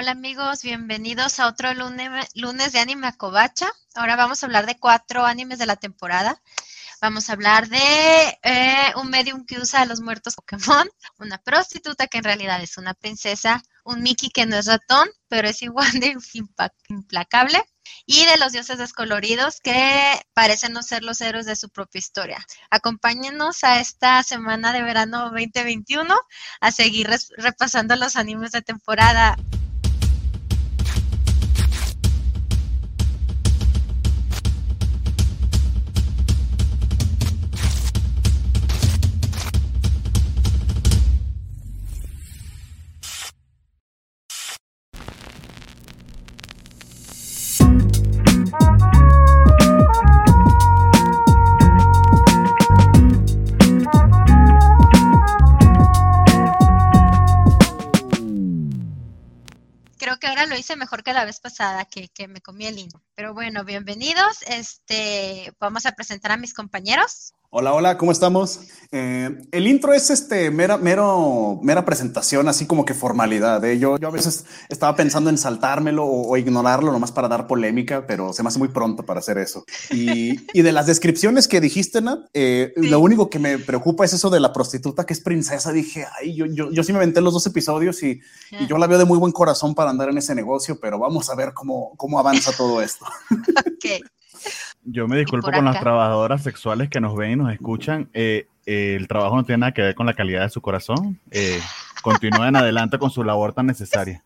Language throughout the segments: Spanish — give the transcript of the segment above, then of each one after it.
Hola amigos, bienvenidos a otro lunes, de Anime Acobacha. Ahora vamos a hablar de cuatro animes de la temporada. Vamos a hablar de eh, un medium que usa a los muertos Pokémon, una prostituta que en realidad es una princesa, un Mickey que no es ratón, pero es igual de implacable, y de los dioses descoloridos que parecen no ser los héroes de su propia historia. Acompáñenos a esta semana de verano 2021 a seguir repasando los animes de temporada. Mejor que la vez pasada, que, que me comí el intro. Pero bueno, bienvenidos. Este, vamos a presentar a mis compañeros. Hola, hola, ¿cómo estamos? Eh, el intro es este mera, mero, mera presentación, así como que formalidad. ¿eh? Yo, yo a veces estaba pensando en saltármelo o, ignorarlo nomás para dar polémica, pero se me hace muy pronto para hacer eso. Y, y de las descripciones que dijiste, Nat, eh, lo único que me preocupa es eso de la prostituta que es princesa. Dije, ay, yo, yo, yo sí me aventé los dos episodios y, y, yo la veo de muy buen corazón para andar en ese negocio, pero vamos a ver cómo, cómo avanza todo esto. ok. Yo me disculpo con las trabajadoras sexuales que nos ven y nos escuchan. Eh, eh, el trabajo no tiene nada que ver con la calidad de su corazón. Eh, continúen adelante con su labor tan necesaria.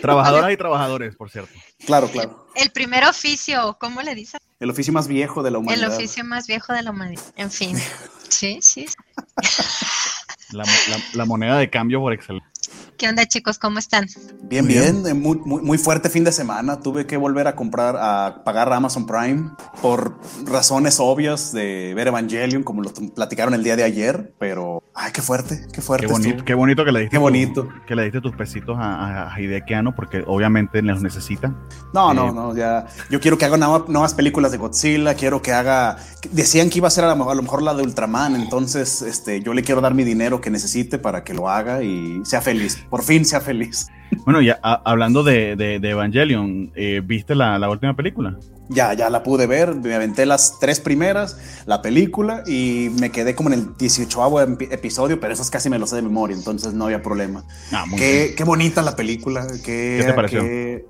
Trabajadoras y trabajadores, por cierto. Claro, claro. El, primer oficio, ¿cómo le dicen? El oficio más viejo de la humanidad. El oficio más viejo de la humanidad. En fin. Sí, sí. La, moneda de cambio por excelencia. ¿Qué onda, chicos? ¿Cómo están? Bien, bien. Muy, muy, fuerte fin de semana. Tuve que volver a comprar, a pagar Amazon Prime por razones obvias de ver Evangelion, como lo platicaron el día de ayer, pero ay, qué fuerte, qué fuerte. Qué bonito, qué bonito que le diste. Qué bonito. que le diste tus pesitos a, a Hidekiano, porque obviamente los necesita. No, no, eh, no, ya. Yo quiero que haga nuevas películas de Godzilla, quiero que haga. Decían que iba a ser a lo, mejor la de Ultraman, entonces este, yo le quiero dar mi dinero que necesite para que lo haga y sea feliz por fin sea feliz. Bueno, ya hablando de, Evangelion, eh, ¿viste la, última película? Ya, ya la pude ver, me aventé las tres primeras, la película, y me quedé como en el 18 episodio, pero esos casi me lo sé de memoria, entonces no había problema. Ah, qué, qué, bonita la película. Qué, ¿Qué te pareció?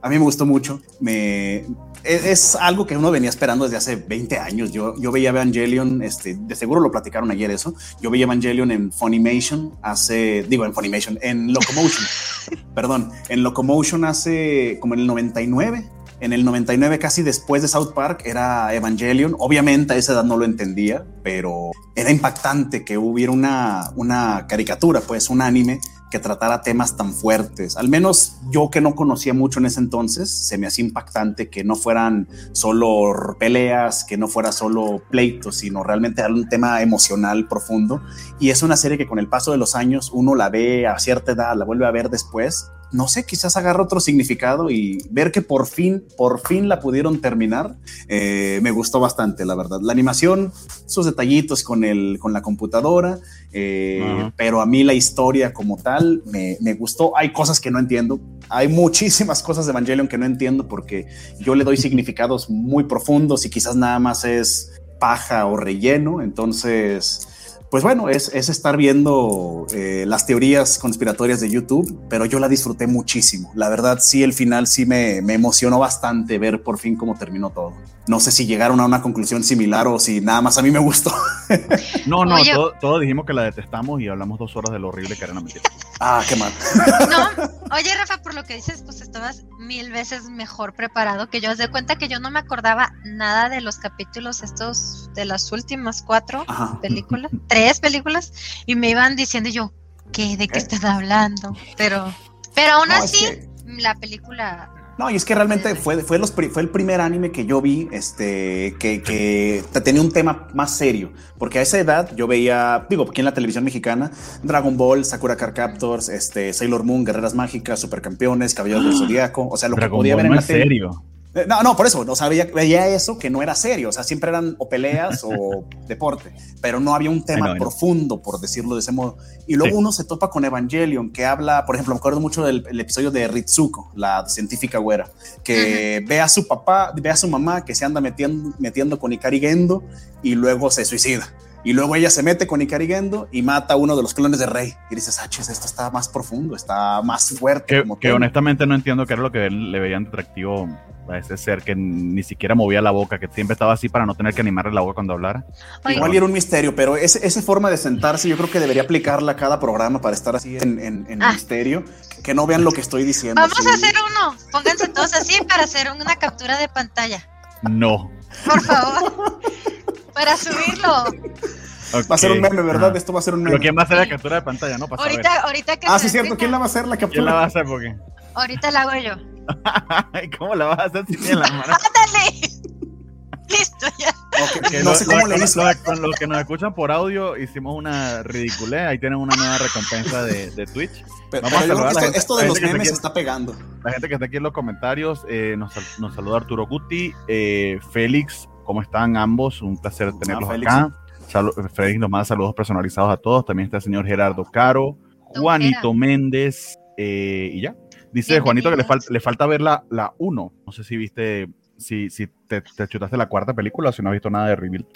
a mí me gustó mucho. Me, es, algo que uno venía esperando desde hace 20 años. Yo, yo veía Evangelion, este, de seguro lo platicaron ayer eso. Yo veía Evangelion en Funimation hace, digo, en Funimation, en Locomotion, perdón, en Locomotion hace como en el 99. En el 99, casi después de South Park, era Evangelion. Obviamente a esa edad no lo entendía, pero era impactante que hubiera una, una caricatura, pues un anime que tratara temas tan fuertes. Al menos yo que no conocía mucho en ese entonces, se me hacía impactante que no fueran solo peleas, que no fuera solo pleitos, sino realmente un tema emocional profundo. Y es una serie que con el paso de los años uno la ve a cierta edad, la vuelve a ver después no sé, quizás agarra otro significado y ver que por fin, por fin la pudieron terminar, eh, me gustó bastante, la verdad. La animación, sus detallitos con, el, con la computadora, eh, pero a mí la historia como tal me, me, gustó. Hay cosas que no entiendo, hay muchísimas cosas de Evangelion que no entiendo porque yo le doy significados muy profundos y quizás nada más es paja o relleno, entonces pues bueno, es, estar viendo eh, las teorías conspiratorias de YouTube, pero yo la disfruté muchísimo. La verdad, sí, el final sí me, me emocionó bastante ver por fin cómo terminó todo. No sé si llegaron a una conclusión similar o si nada más a mí me gustó. No, no, todos dijimos que la detestamos y hablamos dos horas de lo horrible que era una mentira. Ah, qué mal. No, oye Rafa, por lo que dices, pues estabas mil veces mejor preparado que yo. Haz de cuenta que yo no me acordaba nada de los capítulos estos de las últimas cuatro películas, tres películas, y me iban diciendo yo, ¿qué? ¿De qué estás hablando? Pero, pero aún así, la película no, y es que realmente fue, fue, los, fue el primer anime que yo vi este, que, que, tenía un tema más serio, porque a esa edad yo veía, digo, aquí en la televisión mexicana, Dragon Ball, Sakura Car Captors, este, Sailor Moon, Guerreras Mágicas, Supercampeones, Caballeros del Zodiaco, o sea, lo que podía ver en la serio? Eh, no, no, por eso, o sea, veía, eso que no era serio, o sea, siempre eran o peleas o deporte, pero no había un tema profundo, por decirlo de ese modo. Y luego uno se topa con Evangelion, que habla, por ejemplo, me acuerdo mucho del episodio de Ritsuko, la científica güera, que ve a su papá, ve a su mamá que se anda metiendo, metiendo con Ikari Gendo y luego se suicida. Y luego ella se mete con Ikari Gendo y mata a uno de los clones de Rey. Y dices, ah, esto está más profundo, está más fuerte. Que, que honestamente no entiendo qué era lo que le veían atractivo a ese ser que ni siquiera movía la boca, que siempre estaba así para no tener que animarle la boca cuando hablara. Igual era un misterio, pero esa forma de sentarse yo creo que debería aplicarla a cada programa para estar así en, en, ah. misterio, que no vean lo que estoy diciendo. Vamos a hacer uno, pónganse todos así para hacer una captura de pantalla. No. Por favor, para subirlo. Va a ser un meme, ¿verdad? Esto va a ser un meme. Pero ¿quién va a hacer la captura de pantalla? No, pasa ahorita, ahorita que Ah, sí, cierto. ¿Quién la va a hacer la captura? ¿Quién la va a hacer? ¿Por qué? Ahorita la hago yo. ¿Cómo la vas a hacer si tienes la mano? ¡Ándale! Listo, ya. no sé cómo le hizo. Con los que nos escuchan por audio, hicimos una ridiculez. Ahí tienen una nueva recompensa de, de Twitch. Vamos a saludar esto, esto de los memes se está pegando. La gente que está aquí en los comentarios, eh, nos, nos, saluda Arturo Guti, eh, Félix, ¿cómo están ambos? Un placer ah, tenerlos acá. Félix nos manda saludos personalizados a todos. También está el señor Gerardo Caro, Juanito Méndez, eh, y ya. Dice Juanito que le, falta le falta ver la 1. no sé si viste, si, si te, te, chutaste la cuarta película o si no has visto nada de Reveal.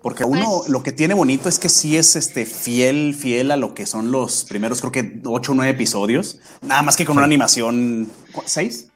Porque uno pues lo que tiene bonito es que sí es este fiel, fiel a lo que son los primeros, creo que 8 o 9 episodios. Nada más que con una animación. ¿Seis?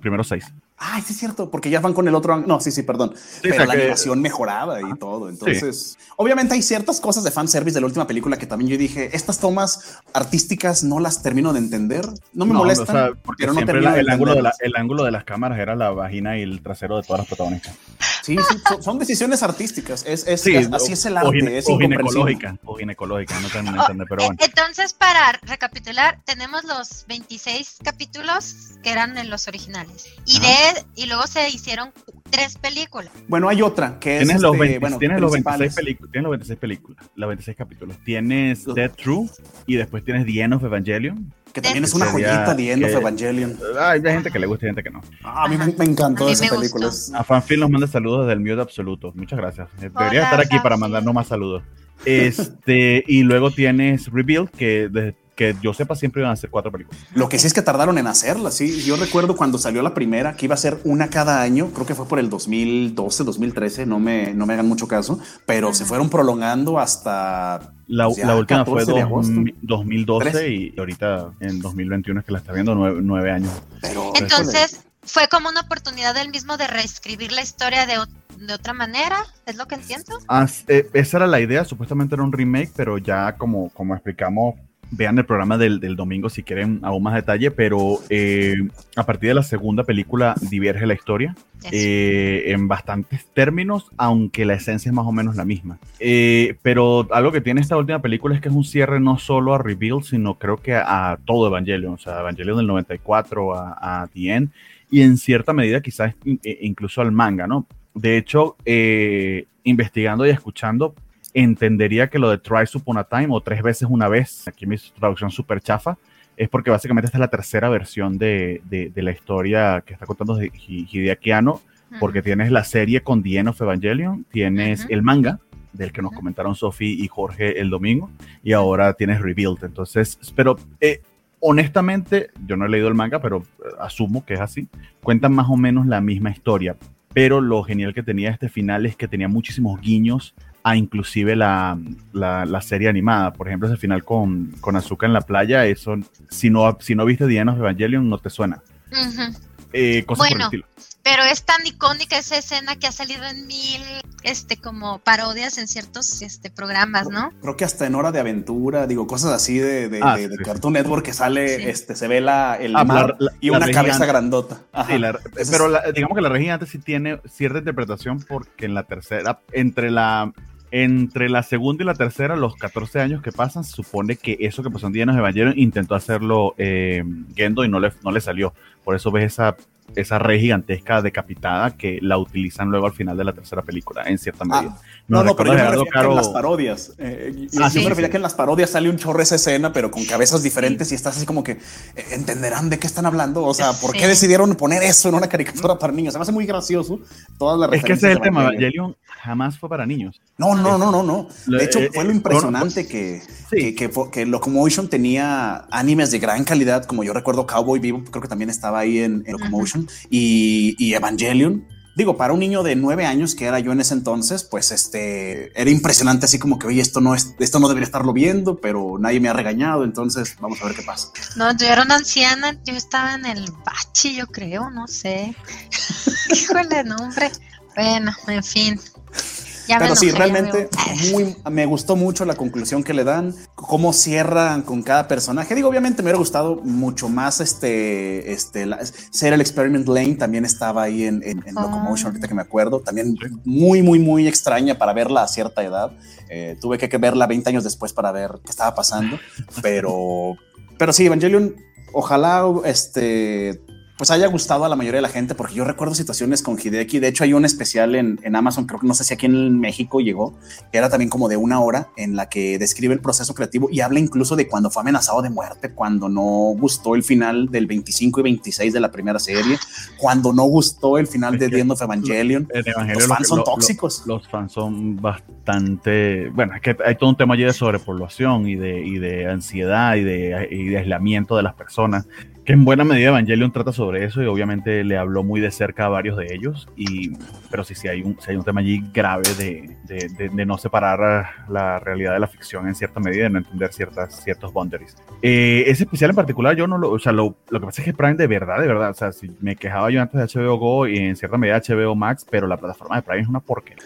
Primero seis. Ay, sí es cierto, porque ya van con el otro. No, sí, sí, perdón. pero la animación mejorada y todo. Entonces, obviamente hay ciertas cosas de fanservice de la última película que también yo dije, estas tomas artísticas no las termino de entender. No me molestan, pero no termino el, ángulo de el ángulo de las cámaras era la vagina y el trasero de todas las protagonistas. Sí, sí, son, decisiones artísticas. Es, es así es el arte. O, es o ginecológica, o ginecológica, no termino de entender, pero bueno. Entonces, para recapitular, tenemos los 26 capítulos que eran en los originales. Y de y luego se hicieron tres películas. Bueno, hay otra que tienes es. Los este, bueno, tienes, los 26 tienes los 26 películas, los 26 capítulos. Tienes Dead True y después tienes The End of Evangelion. Que también es una joyita, The End of Evangelion. Hay gente que le gusta y gente que no. Ah, a mí me, encantó esa película. A Fanfilm nos manda saludos desde el mute absoluto. Muchas gracias. Debería estar aquí para mandarnos más saludos. Este, y luego tienes Rebuild, que desde que yo sepa siempre iban a ser cuatro películas. Lo que sí es que tardaron en hacerla, sí. Yo recuerdo cuando salió la primera que iba a ser una cada año, creo que fue por el 2012, 2013, no me, no me hagan mucho caso, pero se fueron prolongando hasta... La, pues, la última fue 2012 y ahorita en 2021 es que la está viendo nueve, años. Pero, Entonces, fue como una oportunidad del mismo de reescribir la historia de, de otra manera, es lo que entiendo. Ah, eh, esa era la idea, supuestamente era un remake, pero ya como, como explicamos vean el programa del, domingo si quieren aún más detalle, pero eh, a partir de la segunda película diverge la historia eh, en bastantes términos, aunque la esencia es más o menos la misma. Eh, pero algo que tiene esta última película es que es un cierre no solo a Reveal, sino creo que a, todo Evangelion, o sea, Evangelion del 94 a, a The End, y en cierta medida quizás incluso al manga, ¿no? De hecho, investigando y escuchando, entendería que lo de Try Upon a Time o tres veces una vez, aquí mi traducción súper chafa, es porque básicamente esta es la tercera versión de, de, la historia que está contando Hideaki Anno, porque tienes la serie con The End of Evangelion, tienes el manga, del que nos comentaron Sophie y Jorge el domingo, y ahora tienes Rebuild. Entonces, pero eh, honestamente, yo no he leído el manga, pero eh, asumo que es así, cuentan más o menos la misma historia. Pero lo genial que tenía este final es que tenía muchísimos guiños a inclusive la, la, serie animada. Por ejemplo, ese final con, con Azúcar en la playa, eso, si no, si no viste Diana of Evangelion, no te suena. Eh, bueno, pero es tan icónica esa escena que ha salido en mil este como parodias en ciertos este programas, ¿no? Creo que hasta en Hora de Aventura, digo, cosas así de, de, ah, Cartoon Network que sale, este, se ve la, el ah, mar y una cabeza grandota. pero digamos que la regia antes sí tiene cierta interpretación porque en la tercera, entre la entre la segunda y la tercera, los 14 años que pasan, supone que eso que pasó en de Evangelion intentó hacerlo eh, Gendo y no le, no le salió. Por eso ves esa esa red gigantesca decapitada que la utilizan luego al final de la tercera película, en cierta Ah, medida. No, Nos no, pero yo me Gerardo refería que en Caro- las parodias. eh, yo Ah, yo sí, me refería sí. que en las parodias sale un chorro esa escena, pero con cabezas diferentes y estás así como que eh, entenderán de qué están hablando. O sea, ¿por qué decidieron poner eso en una caricatura para niños? Se me hace muy gracioso todas las Es que ese es el tema, Evangelion. Jamás fue para niños. No, no, no, no, no. De hecho, eh, fue lo eh, impresionante que, Sí. que, que, Locomotion tenía animes de gran calidad, como yo recuerdo Cowboy Vivo, creo que también estaba ahí en, en Locomotion, y, y Evangelion. Digo, para un niño de nueve años, que era yo en ese entonces, pues este era impresionante, así como que, oye, esto no es, esto no debería estarlo viendo, pero nadie me ha regañado, entonces vamos a ver qué pasa. No, yo era una anciana, yo estaba en el bachi, yo creo, no sé. Híjole, no, hombre. Bueno, en fin. Ya me Pero sí, realmente veo. muy, me gustó mucho la conclusión que le dan, cómo cierran con cada personaje. Digo, obviamente me hubiera gustado mucho más este, este, la- ser el Experiment Lane también estaba ahí en, en, en. Locomotion, ahorita que me acuerdo. También muy, muy, muy extraña para verla a cierta edad. Eh, tuve que, que verla 20 años después para ver qué estaba pasando, pero, pero sí, Evangelion, ojalá este pues haya gustado a la mayoría de la gente, porque yo recuerdo situaciones con Hideki. De hecho, hay un especial en, en Amazon, creo que no sé si aquí en México llegó, que era también como de una hora en la que describe el proceso creativo y habla incluso de cuando fue amenazado de muerte, cuando no gustó el final del 25 y 26 de la primera serie, cuando no gustó el final Es de The End of Evangelion. Los lo fans son lo- tóxicos. los fans son bastante. Bueno, es que hay todo un tema allí de sobrepoblación y de, y de ansiedad y de, y de aislamiento de las personas. Que en buena medida Evangelion trata sobre eso y obviamente le habló muy de cerca a varios de ellos. Y, pero sí, sí hay un, sí hay un tema allí grave de, de, de- no separar la realidad de la ficción en cierta medida, de no entender ciertas, ciertos boundaries. Eh, ese especial en particular, yo no lo. O sea, lo, lo que pasa es que Prime de verdad, de verdad. O sea, si me quejaba yo antes de HBO Go y en cierta medida HBO Max, pero la plataforma de Prime es una porquería.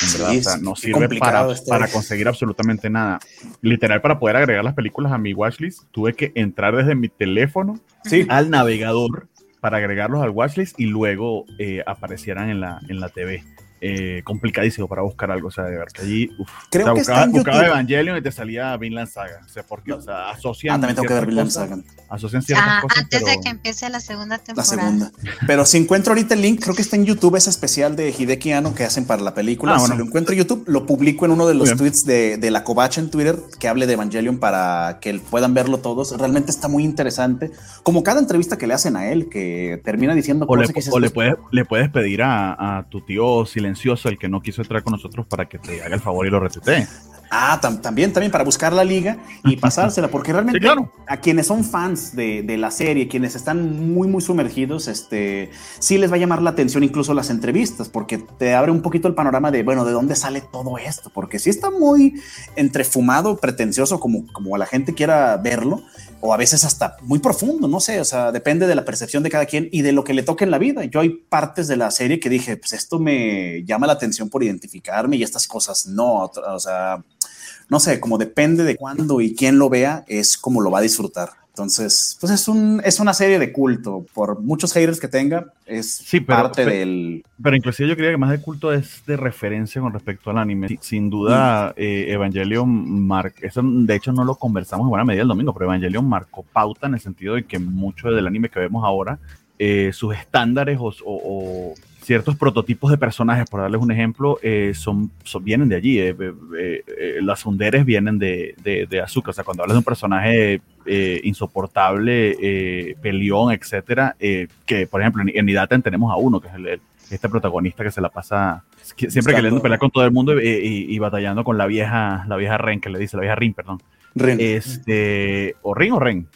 En Sí, verdad, o sea, sí, no sirve para, está. para conseguir absolutamente nada. Literal, para poder agregar las películas a mi watchlist, tuve que entrar desde mi teléfono Sí, al navegador para agregarlos al watchlist y luego eh, aparecieran en la, en la TV. Eh, complicadísimo para buscar algo, o sea, de ver que allí uf, Creo o sea, que buscaba, buscaba. Evangelion y te salía Vinland Saga, o sea, porque, o sea, asocian ah, también tengo que ver Vinland Saga. asocian ciertas Ah, cosas, antes de pero- que empiece la segunda La temporada. segunda. Pero si encuentro ahorita el link, creo que está en YouTube ese especial de Hideki Anno que hacen para la película. Ah, Si bueno. lo encuentro en YouTube, lo publico en uno de los bien. tweets de, de la Covacha en Twitter que hable de Evangelion para que puedan verlo todos. Realmente está muy interesante. Como cada entrevista que le hacen a él, que termina diciendo O le, cosas que dices, o le pues, puedes, le puedes pedir a, a tu tío silencioso, el que no quiso entrar con nosotros, para que te haga el favor y lo retuitee. Ah, tam- también, también para buscar la liga y pasársela, porque realmente Sí, claro. a quienes son fans de, de la serie, quienes están muy, muy sumergidos, este, sí les va a llamar la atención incluso las entrevistas, porque te abre un poquito el panorama de, bueno, de dónde sale todo esto, porque sí está muy entrefumado, pretencioso, como, como la gente quiera verlo, o a veces hasta muy profundo, no sé, o sea, depende de la percepción de cada quien y de lo que le toque en la vida. Yo hay partes de la serie que dije, pues esto me llama la atención por identificarme y estas cosas no, o sea, no sé, como depende de cuándo y quién lo vea, es como lo va a disfrutar. Entonces, pues es, un, es una serie de culto. Por muchos haters que tenga, es Sí, pero- parte pero- del. Pero inclusive yo creía que más de culto es de referencia con respecto al anime. Sin duda, eh, Evangelion mar eso de hecho no lo conversamos en buena medida el domingo, pero Evangelion marcó pauta en el sentido de que mucho del anime que vemos ahora, eh, sus estándares o, o- o ciertos prototipos de personajes, por darles un ejemplo, eh, son, son- vienen de allí. eh, eh, eh, las underes vienen de, de, de Azuka. O sea, cuando hablas de un personaje insoportable, peleón, etcétera, que por ejemplo en, en Idaten tenemos a uno, que es el- el este protagonista que se la pasa que- siempre queriendo pelear con todo el mundo y, y- y batallando con la vieja, la vieja Ren, que le dice, la vieja Rin, perdón. Rin. Este, o Rin o Ren.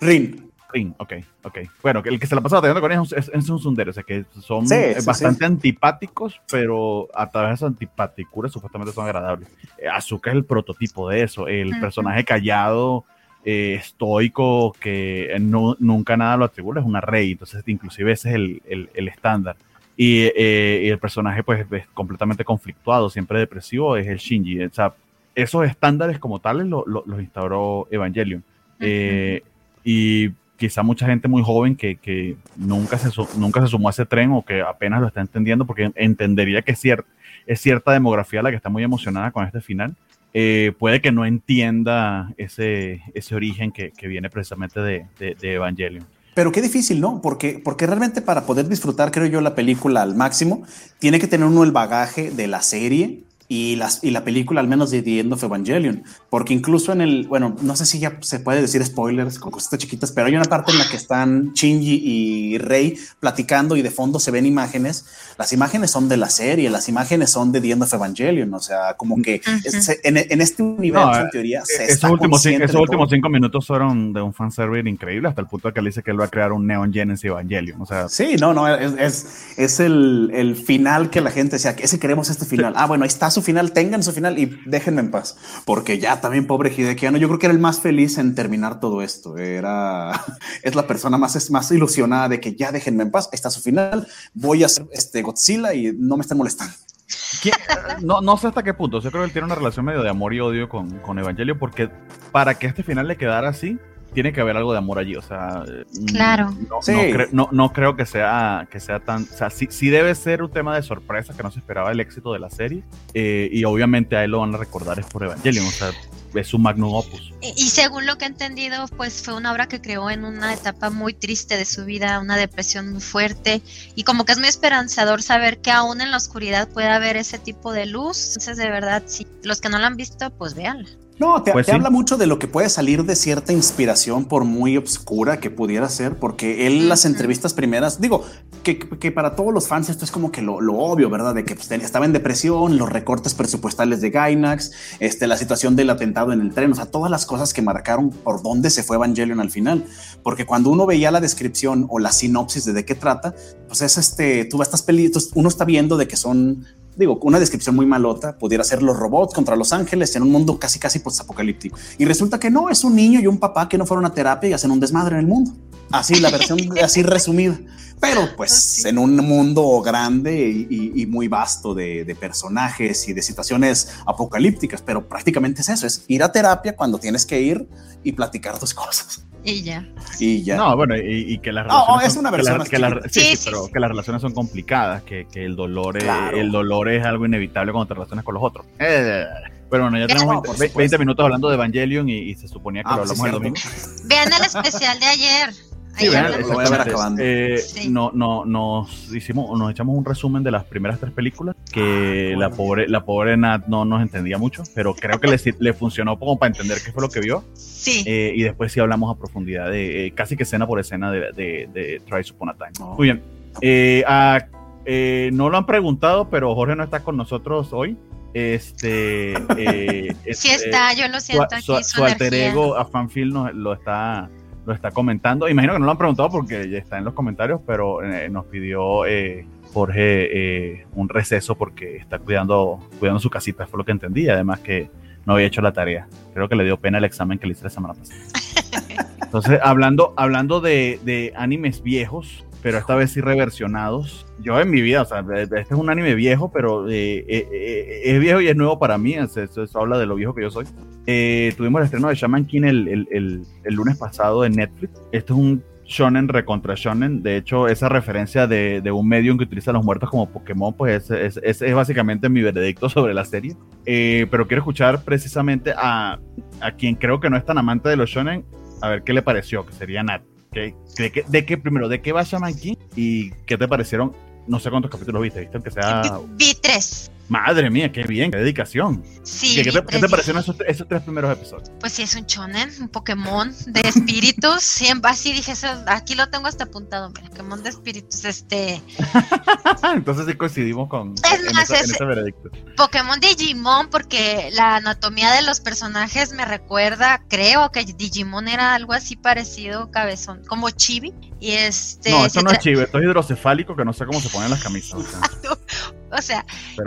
Rin. Rin, ok, ok. Bueno, que el que se la pasa batallando con ellos es, es un sundere, o sea que son Sí, sí, bastante antipáticos, pero a través de esa antipaticura supuestamente son agradables. Eh, Azuka es el prototipo de eso, el Ujú. personaje callado, eh, estoico, que eh, no- nunca nada lo atribuye, es una rey, entonces inclusive ese es el, el- el estándar. Y, eh, y el personaje pues es completamente conflictuado, siempre depresivo, es el Shinji. O sea, esos estándares como tales lo- lo- los instauró Evangelion. Eh, y quizá mucha gente muy joven que, que nunca, se, nunca se sumó a ese tren o que apenas lo está entendiendo porque entendería que es, cier- es cierta demografía la que está muy emocionada con este final. eh, puede que no entienda ese, ese origen que, que viene precisamente de, de- de Evangelion. Pero qué difícil, ¿no? Porque, porque realmente para poder disfrutar, creo yo, la película al máximo, tiene que tener uno el bagaje de la serie y, las, y la película, al menos de The End of Evangelion, porque incluso en el, bueno, no sé si ya se puede decir spoilers con cosas chiquitas, pero hay una parte en la que están Shinji y Rey platicando y de fondo se ven imágenes. Las imágenes son de la serie, las imágenes son de The End of Evangelion, o sea, como que en, este universo, en teoría, se esos últimos, cinco, esos últimos cinco minutos fueron de un fanservice increíble, hasta el punto de que él dice que él va a crear un Neon Genesis Evangelion, o sea. Sí, no, no, es, es, el, el, final que la gente decía, que ese queremos este final. Ah, bueno, ahí está su final, tengan su final y déjenme en paz. Porque ya también, pobre Hidekiano, yo creo que era el más feliz en terminar todo esto. Era, es la persona más, más ilusionada de que ya déjenme en paz, está su final, voy a hacer este Godzilla y no me estén molestando. No, no sé hasta qué punto. Yo creo que él tiene una relación medio de amor y odio con, con Evangelio, porque para que este final le quedara así, tiene que haber algo de amor allí, o sea, mm, claro. No, no, creo que sea, que sea tan, o sea, sí, sí, debe ser un tema de sorpresa que no se esperaba el éxito de la serie eh, y obviamente a él lo van a recordar es por Evangelion, o sea, es su magnum opus. Y, según lo que he entendido, pues fue una obra que creó en una etapa muy triste de su vida, una depresión muy fuerte y como que es muy esperanzador saber que aún en la oscuridad puede haber ese tipo de luz. Entonces, de verdad, si los que no la han visto, pues véanla. No, te, pues habla mucho de lo que puede salir de cierta inspiración, por muy obscura que pudiera ser, porque él, las entrevistas primeras, digo, que, para todos los fans esto es como que lo, obvio, ¿verdad? De que pues, estaba en depresión, los recortes presupuestales de Gainax, este, la situación del atentado en el tren, o sea, todas las cosas que marcaron por dónde se fue Evangelion al final. Porque cuando uno veía la descripción o la sinopsis de de qué trata, pues es este, tú estas películas, uno está viendo de que son digo, una descripción muy malota, pudiera ser los robots contra los ángeles en un mundo casi casi post-apocalíptico. Y resulta que no, es un niño y un papá que no fueron a terapia y hacen un desmadre en el mundo. Así, la versión así resumida. Pero pues en un mundo grande y, muy vasto de, de, personajes y de situaciones apocalípticas, pero prácticamente es eso, es ir a terapia cuando tienes que ir y platicar tus cosas. Y ya. Y ya. No, bueno, y, que las relaciones. son, que, las relaciones son complicadas, que, el dolor es, el dolor es algo inevitable cuando te relacionas con los otros. Eh, pero bueno, ya tenemos 20, minutos hablando de Evangelion y, se suponía que ah, lo hablamos el domingo. Vean el especial de ayer. Sí, lo voy a ver acabando. Eh, no, no, nos hicimos, nos echamos un resumen de las primeras tres películas que ah, la pobre, la pobre Nat no nos entendía mucho, pero creo que le, le funcionó como para entender qué fue lo que vio. Sí. Eh, y después sí hablamos a profundidad de eh, casi que escena por escena de, de, de Try Upon a Time. Muy bien. no lo han preguntado, pero Jorge no está con nosotros hoy. Este, sí está, yo lo siento su, aquí. Su, alter ego a Fanfil nos, lo está lo está comentando. Imagino que no lo han preguntado porque ya está en los comentarios, pero eh, nos pidió eh, Jorge eh, un receso porque está cuidando, cuidando su casita, fue lo que entendí. Además que no había hecho la tarea. Creo que le dio pena el examen que le hice la semana pasada. Entonces, hablando, hablando de, de animes viejos, pero esta vez sí reversionados. Yo en mi vida, o sea, este es un anime viejo, pero eh, eh, eh, es viejo y es nuevo para mí, eso, habla de lo viejo que yo soy. tuvimos el estreno de Shaman King el, el, el, lunes pasado en Netflix. Este es un shonen recontra shonen. De hecho, esa referencia de, de un medium que utiliza a los muertos como Pokémon, pues es, es, básicamente mi veredicto sobre la serie. pero quiero escuchar precisamente a, a quien creo que no es tan amante de los shonen, a ver qué le pareció, que sería Nat de, qué, primero, de qué va Shaman King y qué te parecieron? No sé cuántos capítulos viste, ¿viste? Que sea... Vi tres. Madre mía, qué bien, qué dedicación. Sí. ¿Qué, te, parecieron esos, tres primeros episodios? Pues sí, es un chonen, un Pokémon de espíritus. Siempre así dije, eso, aquí lo tengo hasta apuntado, mira, Pokémon de espíritus, este. Entonces sí coincidimos con es más, ese veredicto. Pokémon Digimon, porque la anatomía de los personajes me recuerda, creo que Digimon era algo así parecido, cabezón, como Chibi. Y este. No, esto no es Chibi, esto es hidrocefálico que no sé cómo se ponen las camisas. O sea,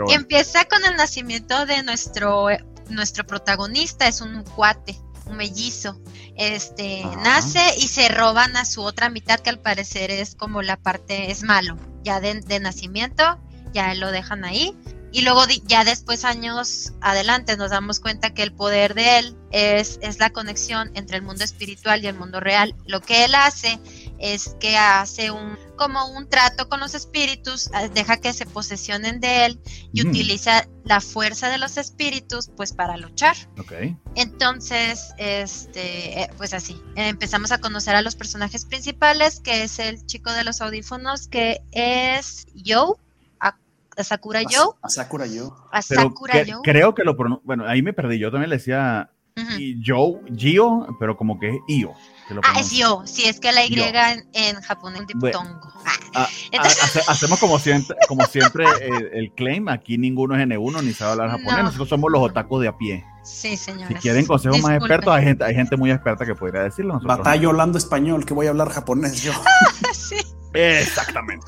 empieza con el nacimiento de nuestro, nuestro protagonista, es un cuate, un mellizo. Este nace y se roban a su otra mitad, que al parecer es como la parte, es malo. Ya de, de nacimiento, ya lo dejan ahí. Y luego ya después, años adelante, nos damos cuenta que el poder de él es, es la conexión entre el mundo espiritual y el mundo real. Lo que él hace es que hace un como un trato con los espíritus, eh, deja que se posesionen de él y Mm. utiliza la fuerza de los espíritus pues para luchar. Entonces, este, eh, pues así, empezamos a conocer a los personajes principales, que es el chico de los audífonos, que es Joe, a, Sakura A- Joe, A Sakura yo. a Pero Sakura que- Joe. creo que lo pronun- Bueno, ahí me perdí. Yo también le decía Ujú. y Joe, Gio, pero como que es Io. Ah, es. Yo, sí, es que la Y en, en japonés es Bueno. diptongo. Ah, Ah, Entonces- hace- hacemos como siempre, como siempre el claim. Aquí ninguno es N1 ni sabe hablar japonés. No. Nosotros somos los otakus de a pie. sí, Si señores. quieren consejos más expertos, hay gente, hay gente muy experta que podría decirlo. nosotros no. Batalla hablando español, que voy a hablar japonés yo. Sí. Exactamente.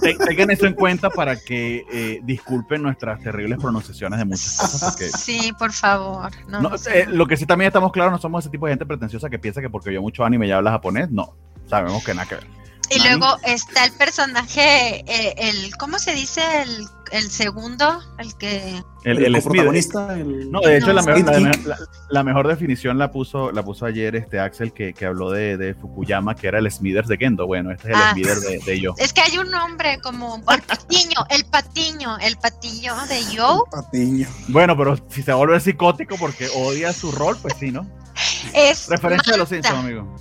Ten- Tengan eso en cuenta para que eh, disculpen nuestras terribles pronunciaciones de muchas cosas. Porque Sí, por favor. No, eh, lo que sí también estamos claros, no somos ese tipo de gente pretenciosa que piensa que porque vio mucho anime ya habla japonés. No, sabemos que nada que ver. Y Nani. luego está el personaje, eh, el, ¿cómo se dice? El, el segundo, el que... El, el Smith- protagonista, el... No, de hecho, No. la, mejor, la, Speed la- la mejor definición la puso, la puso ayer este Axel que, que habló de, de Fukuyama, que era el Smithers de Kendo. Bueno, este es el Ah. Smithers de, de yo. Es que hay un nombre como el patiño, el patiño, el patillo de Joe. Patiño. Bueno, pero si se vuelve psicótico porque odia su rol, pues sí, ¿no? Es Referencia de los Manta. Simpsons, amigo.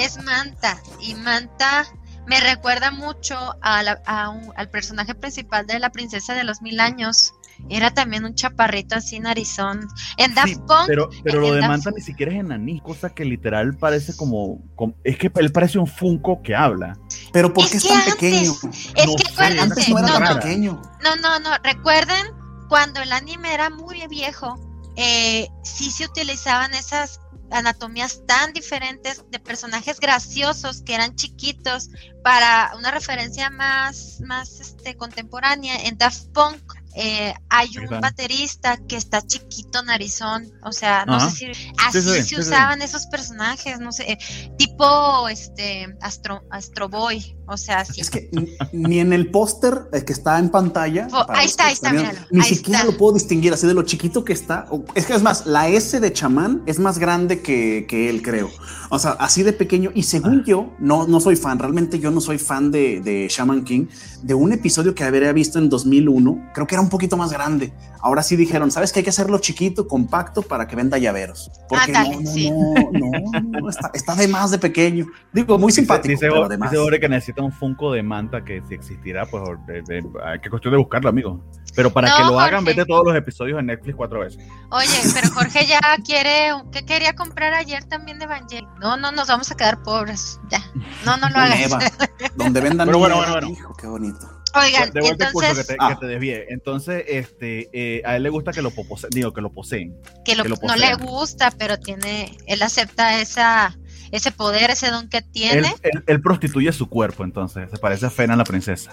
es Manta. Y Manta me recuerda mucho a la- a un- al personaje principal de la princesa de los mil años. Era también un chaparrito así narizón. En Daft Sí, Punk, Pero, pero lo en de Daft- Manta ni siquiera es enaní, cosa que literal parece como, como- Es que él parece un Funko que habla. Pero ¿por Es qué es que tan antes- pequeño? es no que acuérdense, no no, tan no, pequeño. No, no, no. Recuerden cuando el anime era muy viejo, eh, sí se utilizaban esas anatomías tan diferentes de personajes graciosos que eran chiquitos para una referencia más, más este, contemporánea. En Daft Punk eh, hay un baterista que está chiquito, narizón, o sea, no Ajá. sé si así Sí, sí, se sí, usaban esos personajes, no sé, eh, tipo este Astro, Astro Boy, o sea, así. Es que ni en el póster eh, que está en pantalla. Oh, ahí está, ahí está, míralo, Ni ahí siquiera está. lo puedo distinguir así de lo chiquito que está. Es que es más, la S de chamán es más grande que, que él, creo. O sea, así de pequeño. Y según Ah. yo, no, no soy fan, realmente yo no soy fan de, de Shaman King, de un episodio que habría visto en 2001. Creo que era un poquito más grande. Ahora sí dijeron, ¿sabes que hay que hacerlo chiquito, compacto para que venda llaveros? Porque Ándale, no, no, sí. no, no, no, está, está de más de pequeño. Digo, muy simpático, Dice, pero dice que necesita un Funko de Manta que si existirá, pues de- de- hay que cuestión de buscarlo, amigo. Pero para No, que lo hagan, Jorge. vete todos los episodios en Netflix cuatro veces. Oye, pero Jorge ya quiere, ¿qué quería comprar ayer también de Evangelion? No, no, nos vamos a quedar pobres, ya. No, no lo hagas. Eva, donde vendan Pero bueno, bueno, bueno. Hijo, qué bonito. Oigan, de vuelta curso que entonces, te, Ah. que te desvíe. Entonces, este, eh, a él le gusta que lo poseen, digo, que lo poseen. que, lo- que lo no le gusta, pero tiene, él acepta esa, ese poder, ese don que Él, tiene, él- él prostituye su cuerpo, entonces, se parece a Fena la princesa.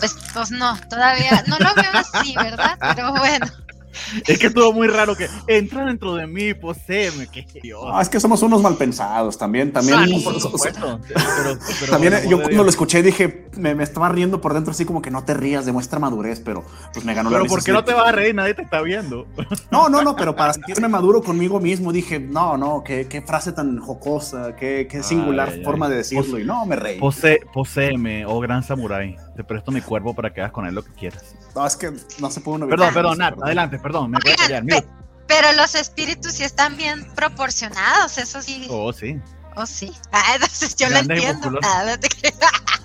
pues, pues no, todavía, no lo veo así, ¿verdad? Pero bueno, Es que estuvo muy raro que entra dentro de mí, poseeme, que Dios. Ah, es que somos unos mal pensados también. También, por supuesto. Pero, pero, también por yo cuando lo escuché dije, me, me estaba riendo por dentro así como que no te rías, demuestra madurez, pero pues me ganó la Pero ¿por qué no te vas a reír? Nadie te está viendo. No, no, no, pero para sentirme maduro conmigo mismo dije, no, no, qué, qué frase tan jocosa, qué, qué singular Ay, ay, forma ay. de decirlo. Y no, me reí. Pose, poseeme, oh gran samurái. Te presto mi cuerpo para que hagas con él lo que quieras. No, es que no se puede uno Perdón, perdón, eso, Nat, perdón. adelante, perdón, me voy a callar. Mira. pero los espíritus sí están bien proporcionados, eso sí, Oh, sí. Oh, sí. Ah, entonces yo lo entiendo. Ah, no, te creas,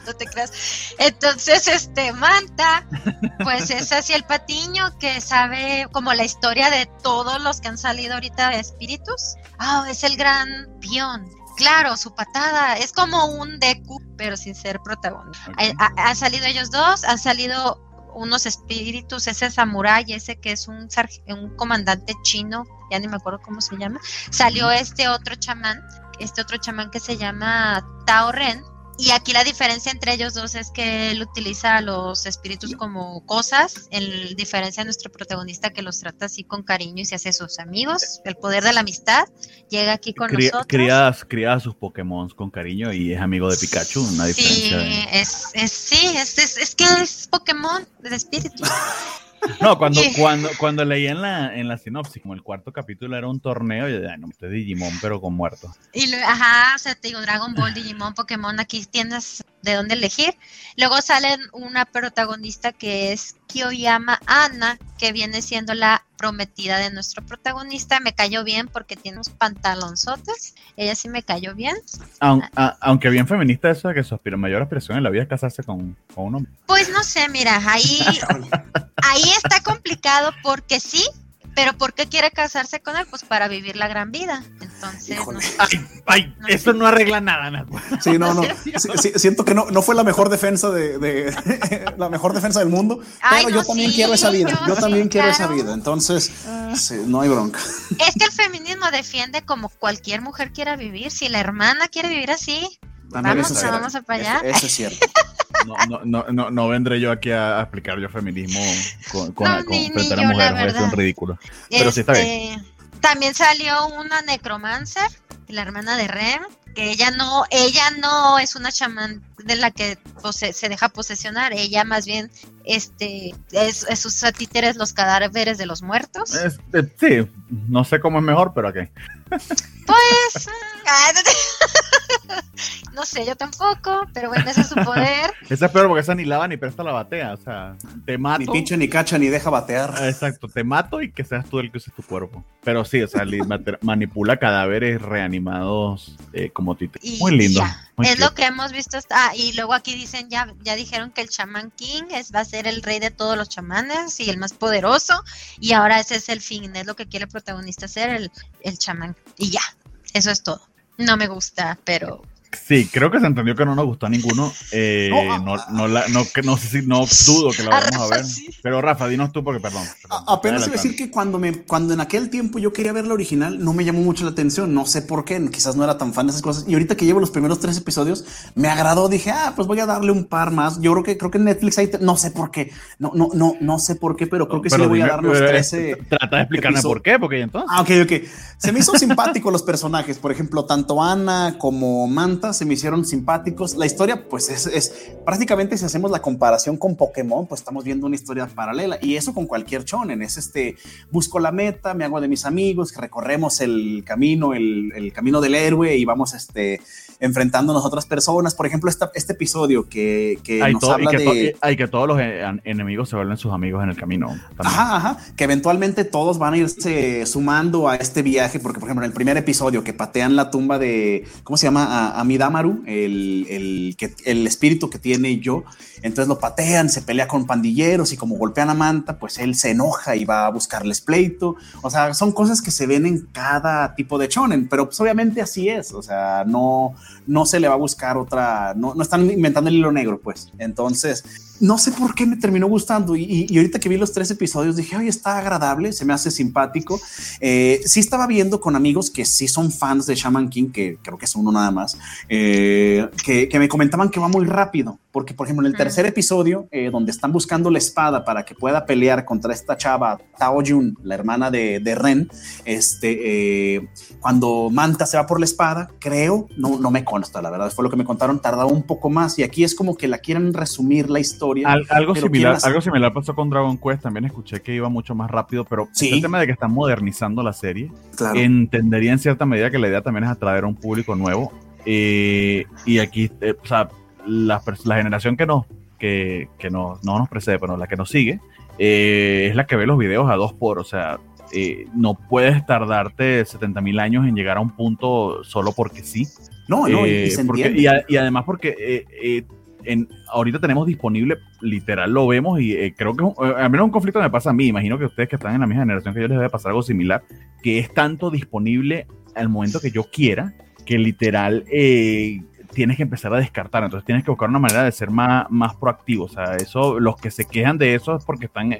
no te creas. Entonces, este, Manta, pues es así el patiño que sabe como la historia de todos los que han salido ahorita de espíritus. Ah, es el gran peón. Claro, su patada es como un Deku, pero sin ser protagonista. Ok. Ha- ha- Han salido ellos dos, han salido unos espíritus, ese samurái, ese que es un, un comandante chino, ya ni me acuerdo cómo se llama. Salió este otro chamán, este otro chamán que se llama Tao Ren. Y aquí la diferencia entre ellos dos es que él utiliza a los espíritus como cosas, en diferencia de nuestro protagonista que los trata así con cariño y se hace sus amigos. El poder de la amistad llega aquí con Cría, nosotros. cría, cría a sus Pokémon con cariño y es amigo de Pikachu, una Sí, diferencia. de- es, es, sí, es, es, es que es Pokémon de espíritu. No, cuando, cuando, cuando leí en la, en la sinopsis, como el cuarto capítulo era un torneo, yo dije, no, este es Digimon, pero con muertos. Y ajá, o sea, te digo, Dragon Ball, Digimon, Pokémon, aquí tienes de dónde elegir. Luego sale una protagonista que es Kiyoyama Ana, que viene siendo la prometida de nuestro protagonista. Me cayó bien porque tiene unos pantalonzotes. Ella sí me cayó bien. aunque bien feminista eso de que su mayor aspiración en la vida es casarse con, con un hombre. Pues no sé, mira, ahí, ahí está complicado porque sí, pero ¿por qué quiere casarse con él? Pues para vivir la gran vida. Entonces. ay, eso no arregla nada, Sí, no, no. siento que no, no fue la mejor defensa de, la mejor defensa del mundo. pero yo también quiero esa vida. Yo, también quiero esa vida. Entonces, ah. no hay bronca. Es que el feminismo defiende como cualquier mujer quiera vivir. Si la hermana quiere vivir así, vamos, vamos a para allá. Eso, es cierto. No, no, no, no, vendré yo aquí a, explicar yo feminismo con, con, frente a la mujer, es un ridículo. Pero sí está bien. Este, también salió una necromancer, la hermana de Rem, que ella no, ella no es una chamán de la que se deja posesionar, ella más bien este es, sus títeres los cadáveres de los muertos. Eh, sí, no sé cómo es mejor, pero qué. Pues no sé, yo tampoco, pero bueno, ese es su poder. esa es peor porque esa ni lava ni presta la batea, o sea, te mato. Ni pinche ni cacha ni deja batear. Exacto, te mato y que seas tú el que uses tu cuerpo. Pero sí, o sea, manipula cadáveres reanimados eh, como títere. Muy lindo. es lo que hemos visto hasta, ah, y luego aquí dicen, ya, ya dijeron que el chamán King es, va a ser el rey de todos los chamanes y el más poderoso, y ahora ese es el fin, es lo que quiere el protagonista ser, el, el chamán. Y ya, eso es todo. No me gusta, pero Sí, creo que se entendió que no nos gustó a ninguno. Eh, no, no, la, no, no, sé si no dudo que la vamos a ver. Pero Rafa, dinos tú porque perdón. apenas iba a decir que cuando me, cuando en aquel tiempo yo quería ver la original, no me llamó mucho la atención. No sé por qué, quizás no era tan fan de esas cosas. Y ahorita que llevo los primeros tres episodios, me agradó. Dije, ah, pues voy a darle un par más. Yo creo que creo que en Netflix hay, no sé por qué. No, no, no, no sé por qué, pero creo que sí le voy a dar los 13. Trata de explicarme por qué, porque entonces. Ah, ok, ok. Se me hizo simpático los personajes. Por ejemplo, tanto Ana como Manta se me hicieron simpáticos. La historia, pues es, prácticamente si hacemos la comparación con Pokémon, pues estamos viendo una historia paralela y eso con cualquier chonen. Es este, busco la meta, me hago de mis amigos, recorremos el camino, el, el camino del héroe y vamos este, enfrentándonos a otras personas. Por ejemplo, este episodio que, que nos habla de... hay que todos los eh, enemigos se vuelven sus amigos en el camino. Ajá, ajá. Que eventualmente todos van a irse sumando a este viaje, porque por ejemplo, en el primer episodio que patean la tumba de, ¿cómo se llama? A, Amidamaru, el, el, que, el espíritu que tiene yo. Entonces lo patean, se pelea con pandilleros y como golpean a Manta, pues él se enoja y va a buscarles pleito. O sea, son cosas que se ven en cada tipo de chonen, pero pues obviamente así es. O sea, no, no se le va a buscar otra, no, no están inventando el hilo negro, pues. Entonces, no sé por qué me terminó gustando y, ahorita que vi los tres episodios dije, oye, está agradable, se me hace simpático. Eh, sí estaba viendo con amigos que sí son fans de Shaman King, que creo que es uno nada más, eh, que, me comentaban que va muy rápido, porque por ejemplo en el tercer episodio, eh, donde están buscando la espada para que pueda pelear contra esta chava, Tao Jun, la hermana de, de Ren, este, cuando Manta se va por la espada, creo, no, no me consta, la verdad, fue lo que me contaron, tardaba un poco más y aquí es como que la quieren resumir la historia algo, similar, algo similar pasó con Dragon Quest. También escuché que iba mucho más rápido, pero el tema de que están modernizando la serie, entendería en cierta medida que la idea también es atraer a un público nuevo. Eh, y aquí, eh, o sea, la, generación que, nos, que, que no, no nos precede, pero la que nos sigue, eh, es la que ve los videos a dos por, o sea, no puedes tardarte 70 mil años en llegar a un punto solo porque sí. No, no, y, y, y, además porque ahorita tenemos disponible, literal, lo vemos y eh, creo que eh, a menos un conflicto me pasa a mí, imagino que ustedes que están en la misma generación que yo les debe pasar algo similar, que es tanto disponible al momento que yo quiera, que literal eh, tienes que empezar a descartar, entonces tienes que buscar una manera de ser más, más proactivo, o sea, eso, los que se quejan de eso es porque están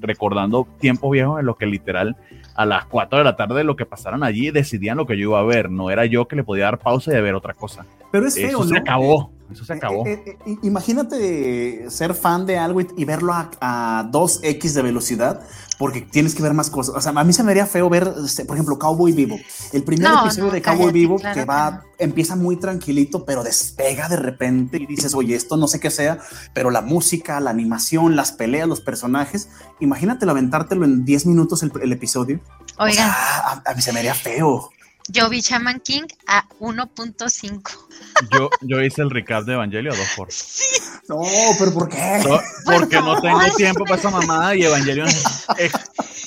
recordando tiempos viejos en los que literal a las 4 de la tarde lo que pasaron allí decidían lo que yo iba a ver, no era yo que le podía dar pausa y ver otra cosa. Pero es feo, Eso se acabó Eso se acabó. Eh, eh, eh, imagínate ser fan de algo y, verlo a, a 2x de velocidad porque tienes que ver más cosas. O sea, a mí se me haría feo ver, este, por ejemplo, Cowboy Vivo. El primer episodio de Cowboy Vivo que va, empieza muy tranquilito, pero despega de repente y dices, oye, esto no sé qué sea, pero la música, la animación, las peleas, los personajes, imagínate aventártelo en 10 minutos el, episodio. Oiga. a, a mí se me haría feo. Yo vi Shaman King a 1.5. Yo, yo hice el recap de Evangelio a 2 por. Sí. No, pero ¿por qué? porque no tengo tiempo para esa mamada y Evangelio es,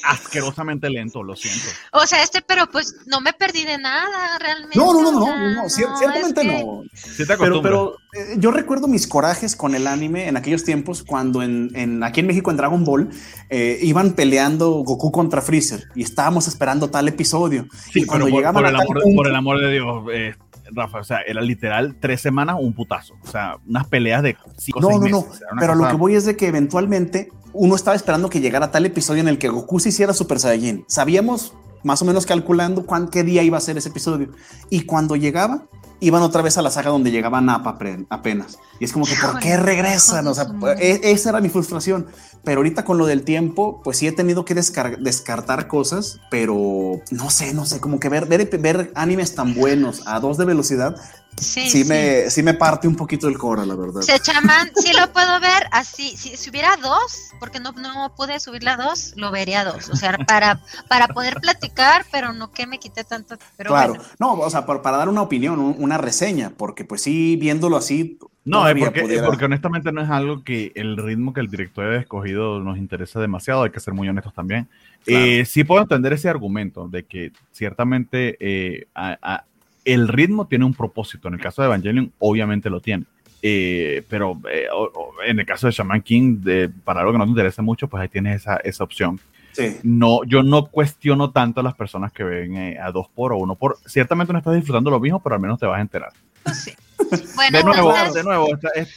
asquerosamente lento, lo siento. O sea, este, pero pues no me perdí de nada, realmente. No, no, no, no, no, ciertamente no. Sí te pero, pero yo recuerdo mis corajes con el anime en aquellos tiempos cuando en, en aquí en México en Dragon Ball eh, iban peleando Goku contra Freezer y estábamos esperando tal episodio. Sí, y cuando llegaban por el amor de Dios, eh, Rafa, o sea, era literal tres semanas un putazo. O sea, unas peleas de cinco No, no, no. Pero lo que voy es de que eventualmente uno estaba esperando que llegara tal episodio en el que Goku se hiciera Super Saiyajin. Sabíamos más o menos calculando cuán, qué día iba a ser ese episodio. Y cuando llegaba, iban otra vez a la saga donde llegaba Napa apenas. Y es como que, ¿por qué regresan? O sea, e, esa era mi frustración. Pero ahorita con lo del tiempo, pues sí he tenido que descartar cosas, pero no sé, no sé, como que ver, ver, ver animes tan buenos a dos de velocidad Sí, Me, sí me parte un poquito el cora, la verdad. Se chaman, sí lo puedo ver así. Si, si hubiera dos, porque no, no pude subir la dos, lo vería dos. O sea, para, para poder platicar, pero no que me quite tanto. Pero claro, no, o sea, para, dar una opinión, una reseña, porque pues sí, viéndolo así. No, es porque, porque honestamente no es algo que el ritmo que el director haya escogido nos interesa demasiado, hay que ser muy honestos también. Eh, sí puedo entender ese argumento de que ciertamente eh, a el ritmo tiene un propósito. En el caso de Evangelion, obviamente lo tiene. Eh, pero eh, en el caso de Shaman King, de, para algo que no te interesa mucho, pues ahí tienes esa, esa opción. Sí. No, yo no cuestiono tanto a las personas que ven eh, a dos por o uno por. Ciertamente no estás disfrutando lo mismo, pero al menos te vas a enterar. Pues sí. Bueno, de nuevo, de nuevo,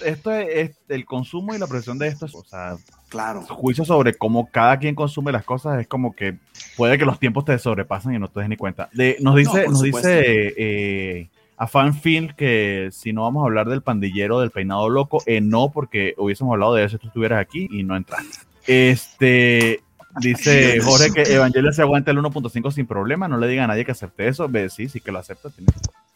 esto, es, el consumo y la presión de esto, o sea, claro. juicio sobre cómo cada quien consume las cosas es como que puede que los tiempos te sobrepasen y no te des ni cuenta. De, nos dice, nos dice eh, a Fanfil que si no vamos a hablar del pandillero del peinado loco, eh, no, porque hubiésemos hablado de eso si tú estuvieras aquí y no entraste. Este, Dice Jorge que Evangelio se aguanta el 1.5 sin problema, no le diga a nadie que acepte eso. Ve, sí, sí que lo acepta. Tiene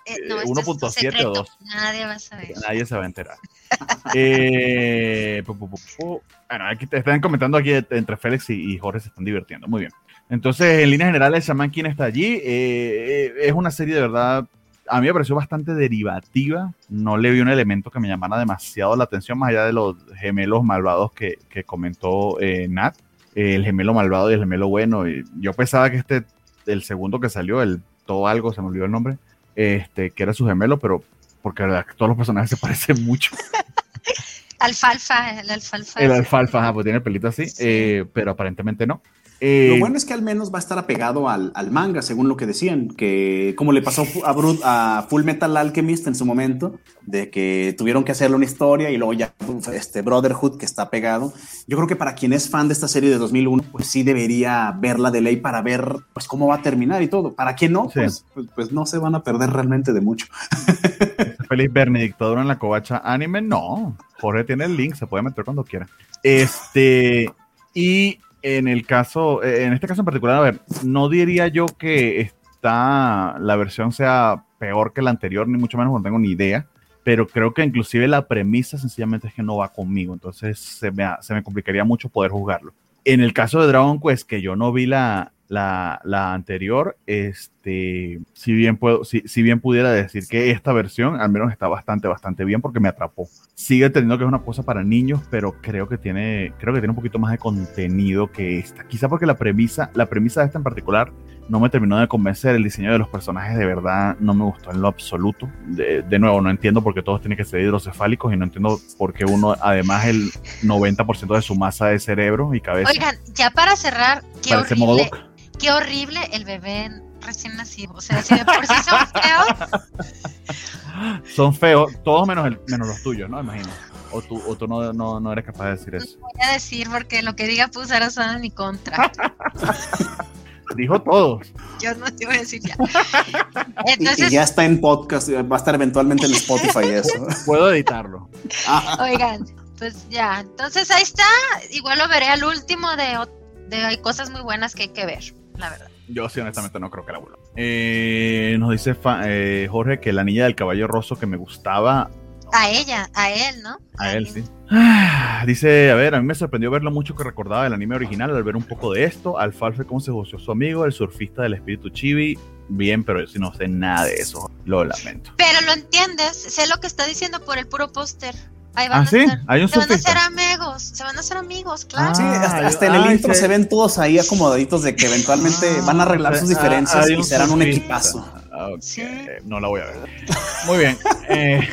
1.7 eh, o 2. Nadie va a saber. Nadie se va a enterar. eh, bueno, aquí te están comentando aquí entre Félix y, Jorge se están divirtiendo. Muy bien. Entonces, en líneas generales, Shaman King está allí. Eh, eh, es una serie de verdad. A mí me pareció bastante derivativa. No le vi un elemento que me llamara demasiado la atención, más allá de los gemelos malvados que, que comentó Nat el gemelo malvado y el gemelo bueno. Y yo pensaba que este, el segundo que salió, el todo algo, se me olvidó el nombre, este, que era su gemelo, pero porque la todos los personajes se parecen mucho. alfalfa, el alfalfa. El alfalfa, pues tiene el pelito así, eh, pero aparentemente no. Eh, lo bueno es que al menos va a estar apegado al, manga, según lo que decían, que como le pasó a, a, Full Metal Alchemist en su momento, de que tuvieron que hacerle una historia y luego ya este Brotherhood que está pegado. Yo creo que para quien es fan de esta serie de 2001, pues sí debería verla de ley para ver pues cómo va a terminar y todo. Para quien no, pues, pues, pues, no se van a perder realmente de mucho. Feliz Benedictadura en la covacha anime, no. Jorge tiene el link, se puede meter cuando quiera. Este, y en el caso, eh, en este caso en particular, a ver, no diría yo que está, la versión sea peor que la anterior, ni mucho menos, no tengo ni idea, pero creo que inclusive la premisa sencillamente es que no va conmigo, entonces se me, se me complicaría mucho poder jugarlo. En el caso de Dragon Quest, que yo no vi la, la, la anterior, este, si bien, puedo, si, si, bien pudiera decir que esta versión al menos está bastante, bastante bien porque me atrapó. Sigue teniendo que es una cosa para niños, pero creo que tiene, creo que tiene un poquito más de contenido que esta. Quizá porque la premisa, la premisa de esta en particular no me terminó de convencer. El diseño de los personajes de verdad no me gustó en lo absoluto. De, de nuevo, no entiendo por qué todos tienen que ser hidrocefálicos y no entiendo por qué uno, además, el 90% de su masa es cerebro y cabeza. Oigan, ya para cerrar, qué horrible qué horrible el bebé recién nacido. O sea, si de por sí son feos. Son feos, todos menos, el, menos los tuyos, ¿no? Imagino. O tú, o tú no, no, no, eres capaz de decir eso. No voy a decir porque lo que diga Puzara son en mi contra. Dijo todo. Yo no te voy a decir ya. Y- Entonces, y, ya está en podcast, va a estar eventualmente en Spotify eso. Puedo editarlo. oigan, pues ya. Entonces ahí está. Igual lo veré al último de, de hay cosas muy buenas que hay que ver, la verdad. Yo sí, honestamente, no creo que la vuelva. Eh, nos dice eh, Jorge que la niña del caballo roso que me gustaba. A ella, a él, ¿no? A él, sí. Ah, Dice, a ver, a mí me sorprendió ver lo mucho que recordaba del anime original al ver un poco de esto. Alfalfa, cómo se goció su amigo, el surfista del espíritu chibi. Bien, pero yo sí no sé nada de eso. Lo lamento. Pero lo entiendes, sé lo que está diciendo por el puro póster. Ahí van Ah, a sí, ser- hay un se van a hacer amigos, se van a hacer amigos, claro. Sí, Ah, hasta, hasta en el ay, intro sí. se ven todos ahí acomodaditos de que eventualmente Ah, van a arreglar sus ah, diferencias y serán un equipazo. Sí. no la voy a ver. Muy bien. eh,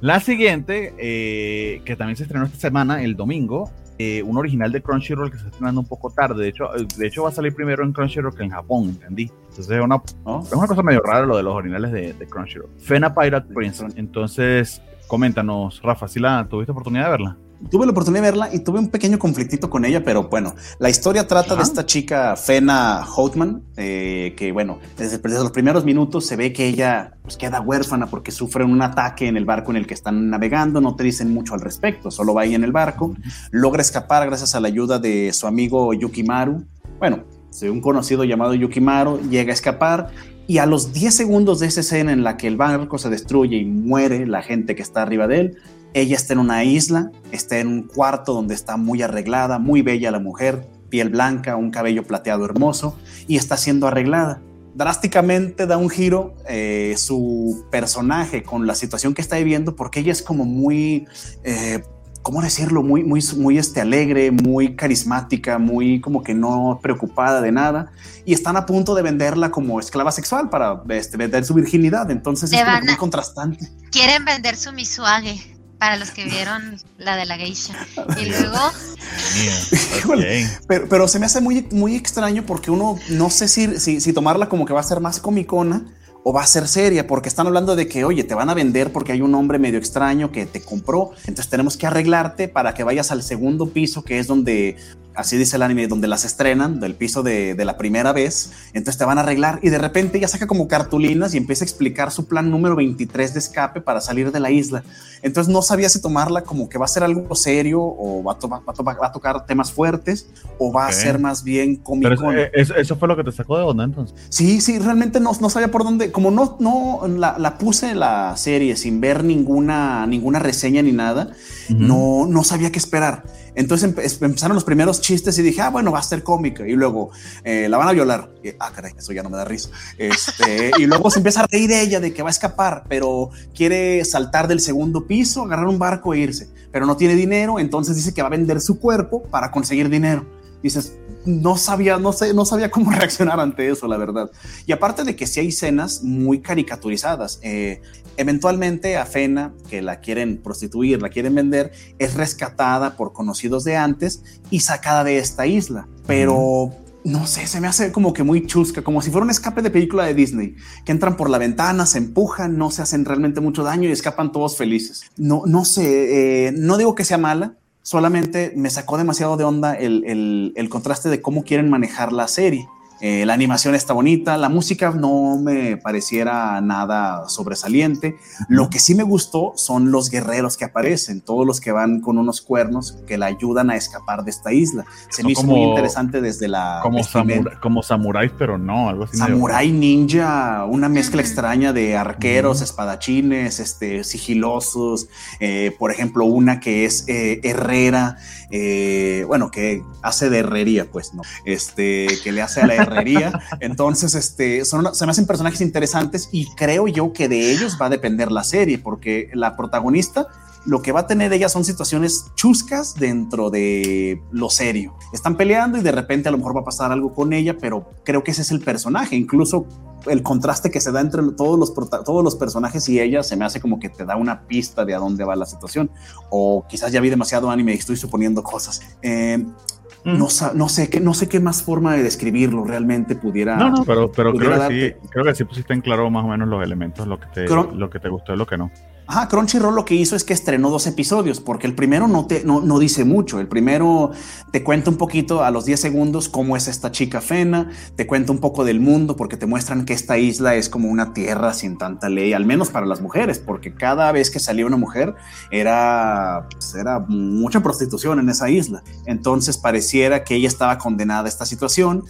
la siguiente, eh, que también se estrenó esta semana, el domingo, eh, un original de Crunchyroll que se está estrenando un poco tarde. De hecho, de hecho va a salir primero en Crunchyroll que en Japón, entendí. Entonces es una, ¿no? es una cosa medio rara lo de los originales de, de Crunchyroll. Fena Pirate Prince. Entonces, coméntanos, Rafa, si la tuviste oportunidad de verla? Tuve la oportunidad de verla y tuve un pequeño conflictito con ella, pero bueno, la historia trata de esta chica Fena Houtman, eh, que bueno, desde, desde los primeros minutos se ve que ella pues, queda huérfana porque sufre un ataque en el barco en el que están navegando, no te dicen mucho al respecto, solo va ahí en el barco, logra escapar gracias a la ayuda de su amigo Yukimaru, bueno, un conocido llamado Yukimaru, llega a escapar y a los 10 segundos de esa escena en la que el barco se destruye y muere la gente que está arriba de él, ella está en una isla, está en un cuarto donde está muy arreglada, muy bella la mujer, piel blanca, un cabello plateado hermoso, y está siendo arreglada. Drásticamente da un giro eh, su personaje con la situación que está viviendo, porque ella es como muy, eh, ¿cómo decirlo? Muy, muy, muy este, alegre, muy carismática, muy como que no preocupada de nada, y están a punto de venderla como esclava sexual para este, vender su virginidad. Entonces es como muy a- contrastante. Quieren vender su misuage para los que vieron la de la geisha. Y luego, Híjole. Pero, pero se me hace muy, muy extraño porque uno no sé si, si, si tomarla como que va a ser más comicona o va a ser seria, porque están hablando de que, oye, te van a vender porque hay un hombre medio extraño que te compró, entonces tenemos que arreglarte para que vayas al segundo piso, que es donde, así dice el anime, donde las estrenan, del piso de, de la primera vez, entonces te van a arreglar y de repente ella saca como cartulinas y empieza a explicar su plan número 23 de escape para salir de la isla. Entonces no sabía si tomarla como que va a ser algo serio o va a, to- va a to- va a tocar temas fuertes o va a ser más bien cómico. eso, eh, eso- eso fue lo que te sacó de onda entonces. Sí, sí, realmente no, no sabía por dónde, como no, no la, la puse la serie sin ver ninguna, ninguna reseña ni nada, no, no sabía qué esperar. Entonces empe- empezaron los primeros chistes y dije, ah, bueno, va a ser cómica. Y luego eh, la van a violar. Y, ah, caray, eso ya no me da risa. Este, y luego se empieza a reír ella de que va a escapar, pero quiere saltar del segundo piso, agarrar un barco e irse, pero no tiene dinero. Entonces dice que va a vender su cuerpo para conseguir dinero. Dices, no sabía, no sé, no sabía cómo reaccionar ante eso, la verdad. Y aparte de que sí hay escenas muy caricaturizadas, eh, eventualmente a Fena, que la quieren prostituir, la quieren vender, es rescatada por conocidos de antes y sacada de esta isla. Pero no sé, se me hace como que muy chusca, como si fuera un escape de película de Disney, que entran por la ventana, se empujan, no se hacen realmente mucho daño y escapan todos felices. No, no sé, eh, no digo que sea mala, solamente me sacó demasiado de onda el, el- el contraste de cómo quieren manejar la serie. Eh, la animación está bonita, la música no me pareciera nada sobresaliente. Lo que sí me gustó son los guerreros que aparecen, todos los que van con unos cuernos que la ayudan a escapar de esta isla. Se me hizo como- muy interesante desde la Como, samura- como samuráis, pero no, algo así. medio- Samurai ninja, una mezcla extraña de arqueros, espadachines, este, sigilosos, eh, por ejemplo, una que es eh, herrera, eh, bueno, que hace de herrería, pues, ¿no? Este, que le hace a la herrería. Entonces, este, son, se me hacen personajes interesantes y creo yo que de ellos va a depender la serie, porque la protagonista lo que va a tener ella son situaciones chuscas dentro de lo serio. Están peleando y de repente a lo mejor va a pasar algo con ella, pero creo que ese es el personaje. Incluso el contraste que se da entre todos los, todos los personajes y ella se me hace como que te da una pista de a dónde va la situación. O quizás ya vi demasiado anime y estoy suponiendo cosas. Eh. No, sa- no sé qué, no sé qué más forma de describirlo realmente pudiera. No, no, pero, pero creo que, sí, creo que sí pusiste en claro más o menos los elementos, lo que te, Creo- lo que te gustó y lo que no. Ajá, Crunchyroll lo que hizo es que estrenó dos episodios, porque el primero no, te, no, no dice mucho. El primero te cuenta un poquito a los 10 segundos cómo es esta chica Fena, te cuenta un poco del mundo, porque te muestran que esta isla es como una tierra sin tanta ley, al menos para las mujeres, porque cada vez que salía una mujer era, pues, era mucha prostitución en esa isla. Entonces pareciera que ella estaba condenada a esta situación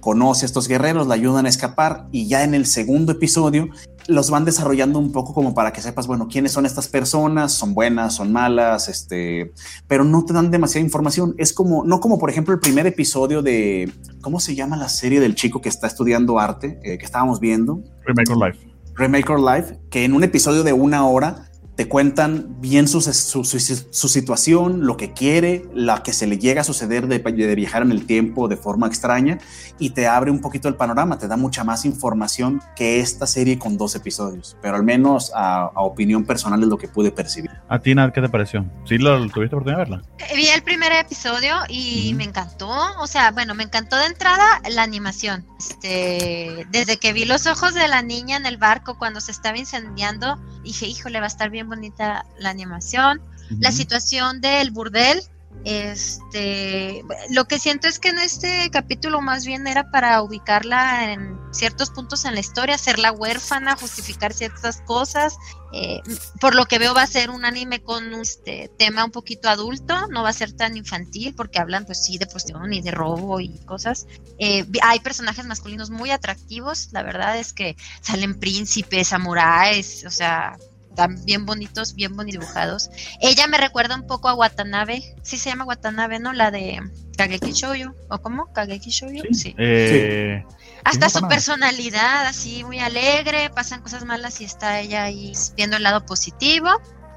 conoce a estos guerreros, la ayudan a escapar y ya en el segundo episodio los van desarrollando un poco como para que sepas, bueno, quiénes son estas personas, son buenas, son malas, este, pero no te dan demasiada información. Es como, no como por ejemplo el primer episodio de, ¿cómo se llama la serie del chico que está estudiando arte, eh, que estábamos viendo? Remake or Life. Remake or Life, que en un episodio de una hora te cuentan bien su, su, su, situación, lo que quiere, la que se le llega a suceder de, de, viajar en el tiempo de forma extraña y te abre un poquito el panorama, te da mucha más información que esta serie con dos episodios, pero al menos a, a opinión personal es lo que pude percibir. ¿A ti, Nad, qué te pareció? ¿Sí lo, tuviste oportunidad de verla? Vi el primer episodio y mm. me encantó, o sea, bueno, me encantó de entrada la animación. Este, desde que vi los ojos de la niña en el barco cuando se estaba incendiando, dije, híjole, va a estar bien bonita la animación. La situación del burdel, este, lo que siento es que en este capítulo más bien era para ubicarla en ciertos puntos en la historia, hacerla huérfana, justificar ciertas cosas. Eh, por lo que veo va a ser un anime con este tema un poquito adulto, no va a ser tan infantil porque hablan pues sí de prostitución y de robo y cosas. Eh, hay personajes masculinos muy atractivos, la verdad es que salen príncipes, samuráis, o sea, están bien bonitos, bien bonitos dibujados. Ella me recuerda un poco a Watanabe, sí se llama Watanabe, ¿no? La de Kageki Shoujo, ¿o cómo? Kageki Shoujo, sí. Eh, Hasta su personalidad, así muy alegre, pasan cosas malas y está ella ahí viendo el lado positivo.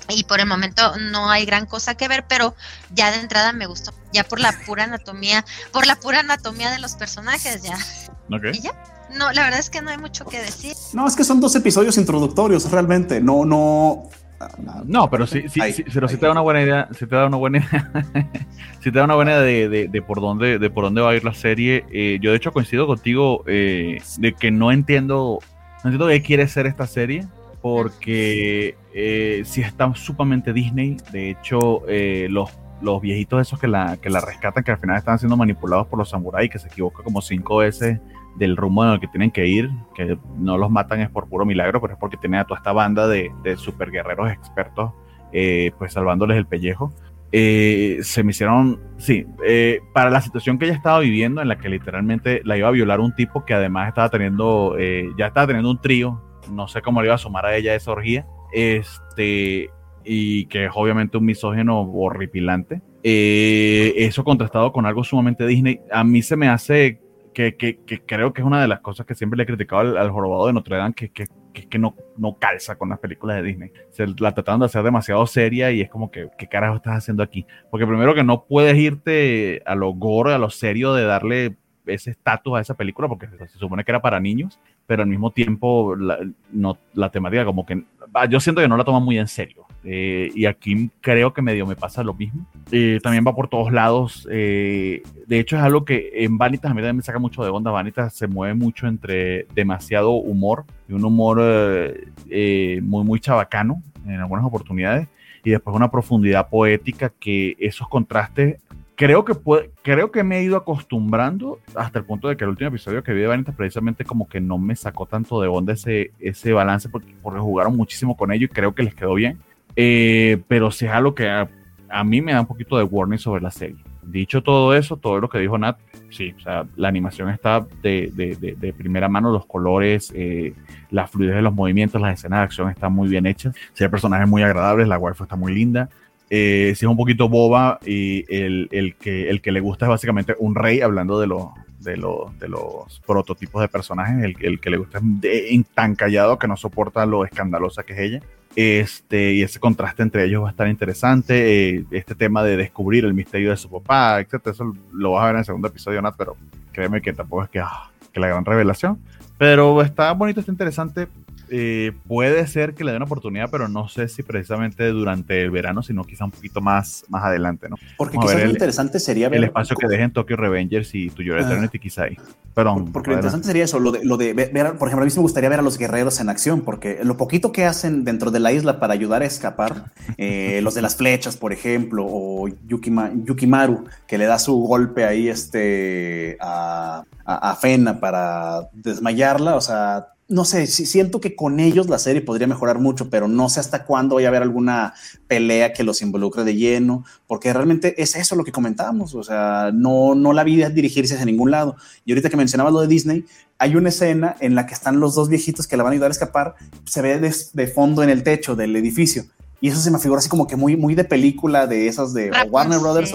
Y por el momento no hay gran cosa que ver, pero ya de entrada me gustó. Ya por la pura anatomía, por la pura anatomía de los personajes, ya. Okay. ¿Y ya? No, la verdad es que no hay mucho que decir. No, es que son dos episodios introductorios, realmente. No, no. No, pero sí, sí, sí pero si te da una buena idea, si te da una buena idea, si te da una buena idea de, de, de, por dónde, de por dónde va a ir la serie. Eh, yo de hecho coincido contigo eh, de que no entiendo, no entiendo qué quiere ser esta serie, porque eh, si está sumamente Disney. De hecho, eh, los los viejitos esos que la, que la rescatan, que al final están siendo manipulados por los samuráis, que se equivoca como cinco veces del rumbo en el que tienen que ir, que no los matan es por puro milagro, pero es porque tienen a toda esta banda de, de super guerreros expertos, eh, pues salvándoles el pellejo. Eh, se me hicieron, sí, eh, para la situación que ella estaba viviendo, en la que literalmente la iba a violar un tipo que además estaba teniendo, eh, ya estaba teniendo un trío, no sé cómo le iba a sumar a ella esa orgía, este, y que es obviamente un misógeno horripilante. Eso contrastado con algo sumamente Disney, a mí se me hace que, creo que es una de las cosas que siempre le he criticado al, al jorobado de Notre Dame, que, que, que, no, calza con las películas de Disney. Se la trataron de hacer demasiado seria y es como que, ¿qué carajo estás haciendo aquí? Porque primero que no puedes irte a lo gore, a lo serio de darle ese estatus a esa película, porque se supone que era para niños, pero al mismo tiempo la, temática como que yo siento que no la toma muy en serio. Eh, y aquí creo que medio me pasa lo mismo. Eh, también va por todos lados. Eh, de hecho, es algo que en Vanitas a mí también me saca mucho de onda. Vanitas se mueve mucho entre demasiado humor y un humor muy, muy chabacano en algunas oportunidades y después una profundidad poética que esos contrastes creo que puede, creo que me he ido acostumbrando hasta el punto de que el último episodio que vi de Vanitas precisamente como que no me sacó tanto de onda ese, ese balance porque, porque jugaron muchísimo con ello y creo que les quedó bien. Eh, pero sí es algo que a, a, mí me da un poquito de warning sobre la serie. Dicho todo eso, todo lo que dijo Nat, sí, o sea, la animación está de, de, de, de primera mano, los colores, eh, la fluidez de los movimientos, las escenas de acción están muy bien hechas. Sí, hay personajes muy agradables, la waifu está muy linda. Eh, es un poquito boba y el, el, que, el que le gusta es básicamente un rey, hablando de, lo, de, de los prototipos de personajes, el, el que le gusta es de, tan callado que no soporta lo escandalosa que es ella. Este, y ese contraste entre ellos va a estar interesante. Eh, este tema de descubrir el misterio de su papá, etc. Eso lo vas a ver en el segundo episodio, Nat, pero créeme que tampoco es que, ah, que la gran revelación. Pero está bonito, está interesante eh, puede ser que le dé una oportunidad, pero no sé si precisamente durante el verano, sino quizá un poquito más, más adelante, ¿no? Porque quizás lo interesante sería ver el espacio que dejen Tokyo Revengers y tu Your Eternity, quizá ahí. Perdón. Porque lo interesante sería eso, lo de, lo de ver, por ejemplo, a mí me gustaría ver a los guerreros en acción, porque lo poquito que hacen dentro de la isla para ayudar a escapar, eh, los de las flechas, por ejemplo, o Yukimaru, que le da su golpe ahí este, a, a, a Fena para desmayarla, o sea, no sé, siento que con ellos la serie podría mejorar mucho, pero no sé hasta cuándo vaya a haber alguna pelea que los involucre de lleno, porque realmente es eso lo que comentábamos, o sea, no, no la vida dirigirse hacia ningún lado. Y ahorita que mencionabas lo de Disney, hay una escena en la que están los dos viejitos que la van a ayudar a escapar, se ve de, fondo en el techo del edificio. Y eso se me figura así como que muy, muy de película de esas de Warner Brothers.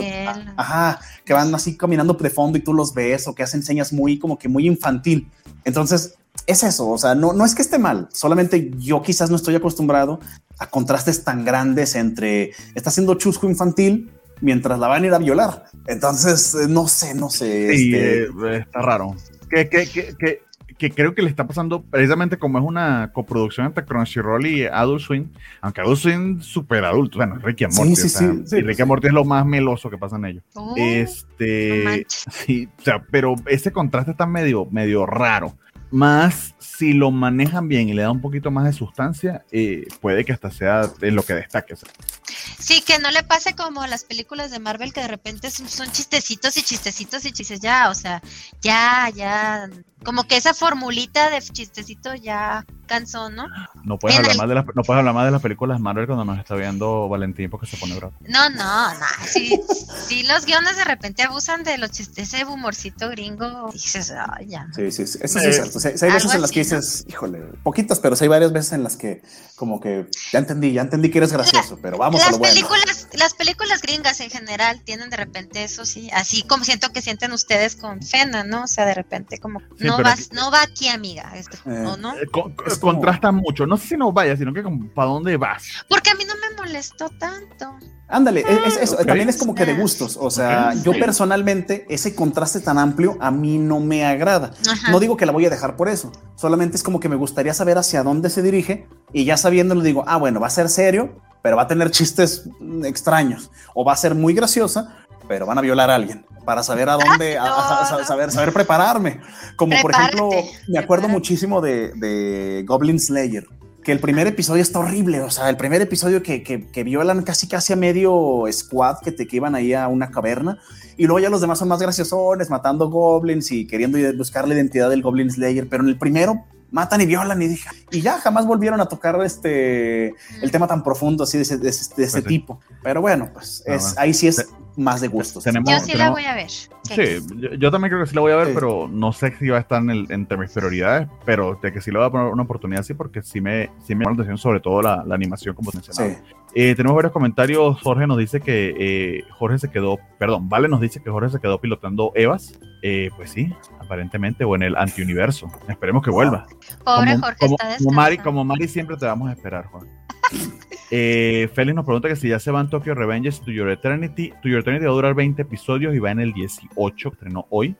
ajá, que van así caminando de fondo y tú los ves o que hacen señas muy como que muy infantil. Entonces, es eso, o sea, no, no es que esté mal, solamente yo quizás no estoy acostumbrado a contrastes tan grandes entre está haciendo chusco infantil mientras la van a ir a violar. Entonces, eh, no sé, no sé. Sí, este eh, está raro. Que, que, que, que, creo que le está pasando precisamente como es una coproducción entre Crunchyroll y Adult Swim, aunque Adult Swim súper adulto, bueno, Ricky Morty, sí, sí, sí, Ricky Morty es lo más meloso que pasa en ellos. Oh, este, sí, o sea, pero ese contraste está medio, medio raro más si lo manejan bien y le da un poquito más de sustancia, eh, puede que hasta sea en lo que destaque. Sí, que no le pase como a las películas de Marvel que de repente son, chistecitos y chistecitos y chistes ya, o sea, ya, ya, como que esa formulita de chistecito ya cansó, ¿no? No puedes, hablar, más de las, no puedes hablar más de las películas de Marvel cuando nos está viendo Valentín porque se pone bravo. No, no, no, sí, sí los guiones de repente abusan de los chistes, ese humorcito gringo, dices, ay, ya. Sí, sí, sí, eso sí es cierto. hay veces en las que dices, híjole, poquitas, pero hay varias veces en las que como que ya entendí, ya entendí que eres gracioso, pero vamos a lo bueno. Películas, las películas gringas en general tienen de repente eso, sí, así como siento que sienten ustedes con Fena, ¿no? O sea, de repente como, no vas, no va aquí, amiga, este, eh, no? Eh, contrasta mucho. No sé si no vaya, sino que como, ¿para dónde vas? Porque a mí no me molestó tanto. Ándale, es, también es como que de gustos. O sea, yo personalmente, ese contraste tan amplio a mí no me agrada. No digo que la voy a dejar por eso. Solamente es como que me gustaría saber hacia dónde se dirige y ya sabiéndolo digo, ah, bueno, va a ser serio, pero va a tener chistes extraños o va a ser muy graciosa, pero van a violar a alguien para saber a dónde, saber, saber prepararme. Como por ejemplo, me acuerdo muchísimo de, de, Goblin Slayer, que el primer episodio está horrible, o sea, el primer episodio que, que, violan casi casi a medio squad que te que iban ahí a una caverna y luego ya los demás son más graciosones, matando goblins y queriendo buscar la identidad del Goblin Slayer, pero en el primero matan y violan y dije, y ya jamás volvieron a tocar este el tema tan profundo así de ese, de ese, pues tipo. Pero bueno, pues es, ahí sí es más de gustos. yo sí la voy a ver. Sí, yo, también creo que sí la voy a ver, pero no sé si va a estar en el, entre mis prioridades, pero de que sí le voy a poner una oportunidad, sí, porque sí me, sí me llama la atención, sobre todo la, la animación, como mencionaba. Eh, tenemos varios comentarios. Jorge nos dice que eh, Jorge se quedó, perdón, Vale nos dice que Jorge se quedó pilotando Evas. Eh, pues sí, aparentemente, o en el antiuniverso. Esperemos que vuelva. Pobre como, Jorge, como, como Mari, como Mari siempre te vamos a esperar, Juan. eh, Félix nos pregunta que si ya se van Tokyo Revengers To Your Eternity. To Your Eternity va a durar 20 episodios y va en el 18, estrenó hoy.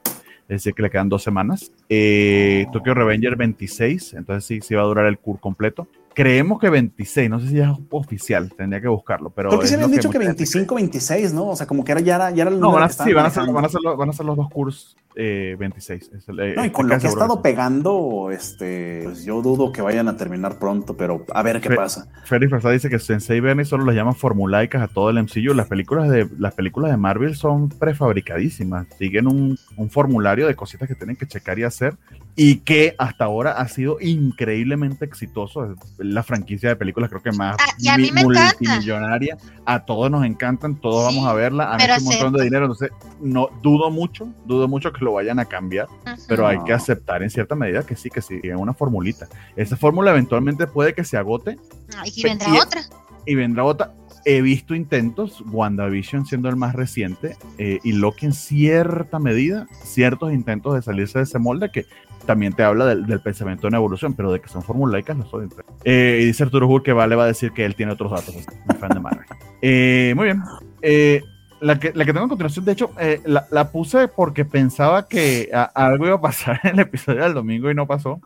Es decir, que le quedan dos semanas. Eh, Tokyo Revenger 26, entonces sí, sí va a durar el cur completo. Creemos que 26, no sé si es oficial, tendría que buscarlo. Pero Porque se habían dicho que, 25, 26, ¿no? O sea, como que era ya, ya era el No, van a, sí, van a, ser, van, a ser los, van a ser los dos cursos eh, 26. Eh, no, y con lo que ha estado pegando, este, pues yo dudo que vayan a terminar pronto, pero a ver qué pasa. Félix Versada dice que Sensei Bernie solo las llaman formulaicas a todo el MCU. Las películas de, las películas de Marvel son prefabricadísimas, siguen un, un formulario de cositas que tienen que checar y hacer y que hasta ahora ha sido increíblemente exitoso. La franquicia de películas creo que más ah, multimillonaria. A todos nos encantan, todos vamos a verla, han hecho un montón de dinero, entonces no dudo mucho, dudo mucho que lo vayan a cambiar, pero hay que aceptar en cierta medida que sí, que sí, es una formulita. Esa fórmula eventualmente puede que se agote. Ah, y vendrá otra. Y vendrá otra he visto intentos, WandaVision siendo el más reciente, eh, y Loki en cierta medida, ciertos intentos de salirse de ese molde que también te habla del, pensamiento en evolución, pero de que son formulaicas no son. Eh, y dice Arturo Hull que Vale va a decir que él tiene otros datos, fan de Marvel. Eh, muy bien. Eh, la, que, la que tengo a continuación, de hecho, eh, la, la, puse porque pensaba que algo iba a pasar en el episodio del domingo y no pasó.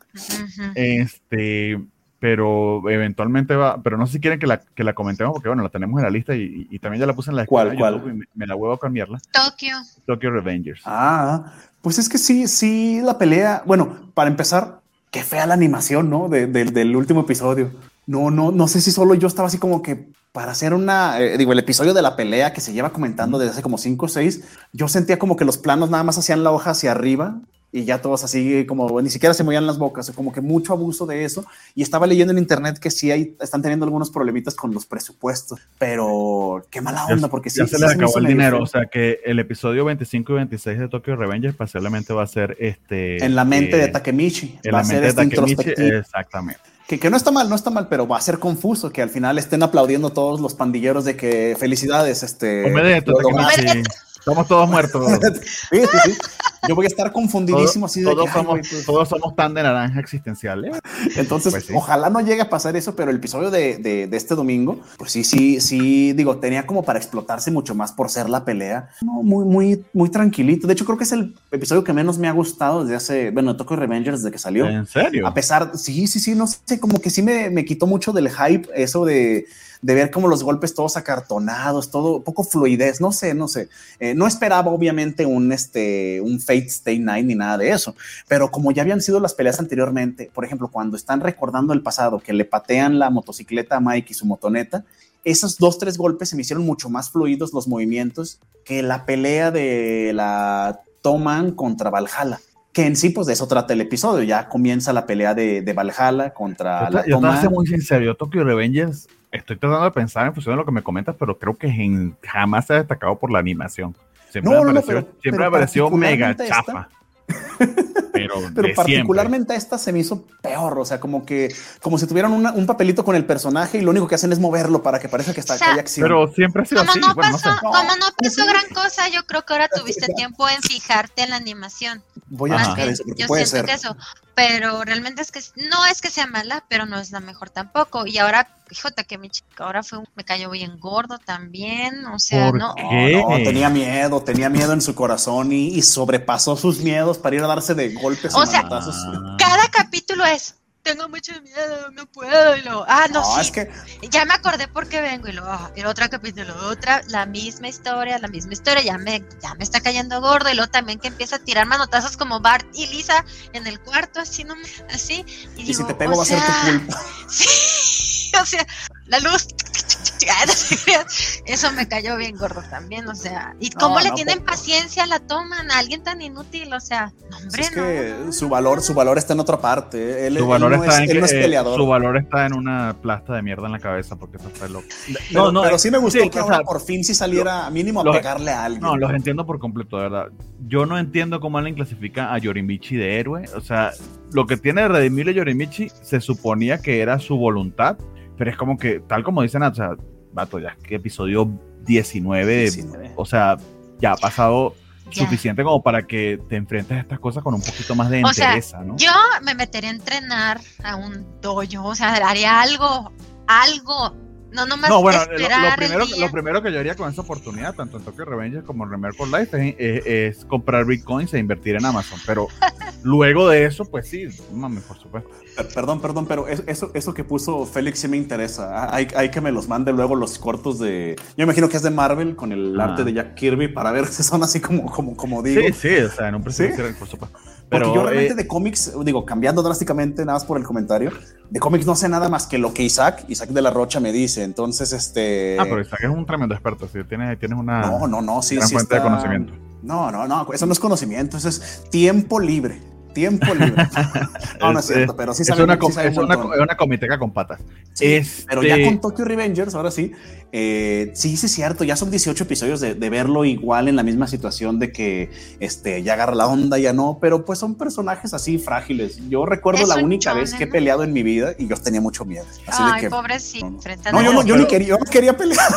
Este pero eventualmente va, pero no sé si quieren que la, que la comentemos porque bueno, la tenemos en la lista y, y, también ya la puse en la ¿Cuál, cuál? me, me, la huevo a cambiarla. Tokio. Tokyo Revengers. Ah, pues es que sí, sí, la pelea, bueno, para empezar, qué fea la animación, ¿no? De, de, del último episodio. No, no, no sé si solo yo estaba así como que para hacer una, eh, digo, el episodio de la pelea que se lleva comentando desde hace como cinco o seis, yo sentía como que los planos nada más hacían la hoja hacia arriba y ya todos así como ni siquiera se movían las bocas, como que mucho abuso de eso. Y estaba leyendo en internet que sí hay, están teniendo algunos problemitas con los presupuestos, pero qué mala onda, porque ya sí, se sí les se me acabó el dinero. feo. O sea que el episodio 25 y 26 de Tokyo Revengers posiblemente va a ser este. En la mente eh, de Takemichi. En va la a ser mente de Takemichi, exactamente. Que, que no está mal, no está mal, pero va a ser confuso que al final estén aplaudiendo todos los pandilleros de que felicidades, este. Omedeto, lo lograste. Estamos todos muertos. Sí, sí, sí. Yo voy a estar confundidísimo así de todos, que, somos, pues, todos somos tan de naranja existencial. ¿eh? Entonces, Pues sí. ojalá no llegue a pasar eso, pero el episodio de, de- de este domingo, pues sí, sí, sí, digo, tenía como para explotarse mucho más por ser la pelea. No, muy, muy, muy tranquilito. De hecho, creo que es el episodio que menos me ha gustado desde hace, bueno, Tokyo Revengers desde que salió. ¿En serio? A pesar, sí, sí, sí, no sé, como que sí me, me quitó mucho del hype eso de, de ver como los golpes todos acartonados, todo poco fluidez, no sé, no sé. Eh, no esperaba obviamente un, este, un Fate Stay Night ni nada de eso, pero como ya habían sido las peleas anteriormente, por ejemplo, cuando están recordando el pasado, que le patean la motocicleta a Mike y su motoneta, esos dos, tres golpes se me hicieron mucho más fluidos los movimientos que la pelea de la Toman contra Valhalla que en sí, pues de eso trata el episodio. Ya comienza la pelea de, de Valhalla contra Yo, la yo te voy a ser muy sincero, yo Tokyo Revengers estoy tratando de pensar en función de lo que me comentas, pero creo que en- jamás se ha destacado por la animación. Siempre No, me no, no, pareció, pero- siempre pero me pareció mega esta- chafa. pero particularmente esta se me hizo peor, o sea, como que como si tuvieran una- un papelito con el personaje y lo único que hacen es moverlo para que parezca que está O sea, que hay siempre. acción. Pero siempre ha sido Como así. no bueno, no pasó, sé. Como no pasó gran cosa, yo creo que ahora tuviste tiempo en fijarte en la animación. Voy a buscar bien, eso porque yo puede siento ser. que eso. Pero realmente es que no es que sea mala, pero no es la mejor tampoco. Y ahora, fíjate que mi chica ahora fue un- me cayó bien gordo también. O sea, ¿Por no. qué? No, tenía miedo, tenía miedo en su corazón y, y sobrepasó sus miedos para ir a darse de golpes O sea. Ah. Cada capítulo es. Tengo mucho miedo, no puedo. Y luego, ah, no, No, sí. es que Ya me acordé por qué vengo. Y luego, ah, el otro capítulo, otra, la misma historia, la misma historia. Ya me, ya me está cayendo gordo. Y luego también que empieza a tirar manotazos como Bart y Lisa en el cuarto, así, no, así. Y, y digo, si te pego va a ser tu sea, culpa. Sí, o sea, la luz. Eso me cayó bien gordo también, o sea. ¿Y cómo No, le no, tienen por- paciencia la toman a alguien tan inútil? O sea, no, hombre, es no, que no, no, su no. valor, su valor está en otra parte. Él, Su él valor, no, está es, en él no es que, eh, peleador. su valor está en una plasta de mierda en la cabeza porque eso está loco. pero, pero sí me gustó sí, que o ahora por fin sí saliera mínimo a los- pegarle a alguien. No, los entiendo por completo, de verdad. Yo no entiendo cómo alguien clasifica a Yorimichi de héroe. O sea, lo que tiene de redimible Yorimichi se suponía que era su voluntad, pero es como que, tal como dicen, o sea, vato, ya que episodio 19, 19. o sea, ya ha pasado Ya. suficiente como para que te enfrentes a estas cosas con un poquito más de O sea, entereza, ¿no? Yo me metería a entrenar a un dojo, o sea, haría algo, algo. No nomás No, bueno, lo- lo, esperar el primero, día. lo primero que yo haría con esa oportunidad, tanto en Tokyo Revengers como en Remercore Life, es, es- es comprar bitcoins e invertir en Amazon. Pero luego de eso, pues sí, mami, por supuesto. Per- Perdón, perdón, pero es- eso, eso que puso Félix sí me interesa. Ah, Hay, hay que me los mande luego los cortos de. Yo imagino que es de Marvel con el Ah. arte de Jack Kirby para ver si son así como, como, como digo. Sí, sí, o sea, en un principio por supuesto. Porque Pero yo realmente eh, de cómics, digo, cambiando drásticamente, nada más por el comentario, de cómics no sé nada más que lo que Isaac, Isaac de la Rocha me dice. Entonces, este. ah, pero Isaac es un tremendo experto, sí, tienes, tienes una No, no, no, sí, gran sí. fuente de está- conocimiento. No, no, no, eso no es conocimiento, eso es tiempo libre. Tiempo libre. no, no es Es- cierto, pero sí es, sabe, una, sí un es una, es una comiteca con patas. Sí, Este- Pero ya con Tokyo Revengers, ahora sí, eh, sí, sí es cierto, ya son 18 episodios de, de verlo igual en la misma situación de que este, ya agarra la onda, ya no, pero pues son personajes así frágiles. Yo recuerdo Es la única vez que he ¿no? peleado en mi vida y yo tenía mucho miedo. Así Ay, de que, pobrecito. no, enfrenta no, yo, no, yo pero- ni quería, yo no quería pelear.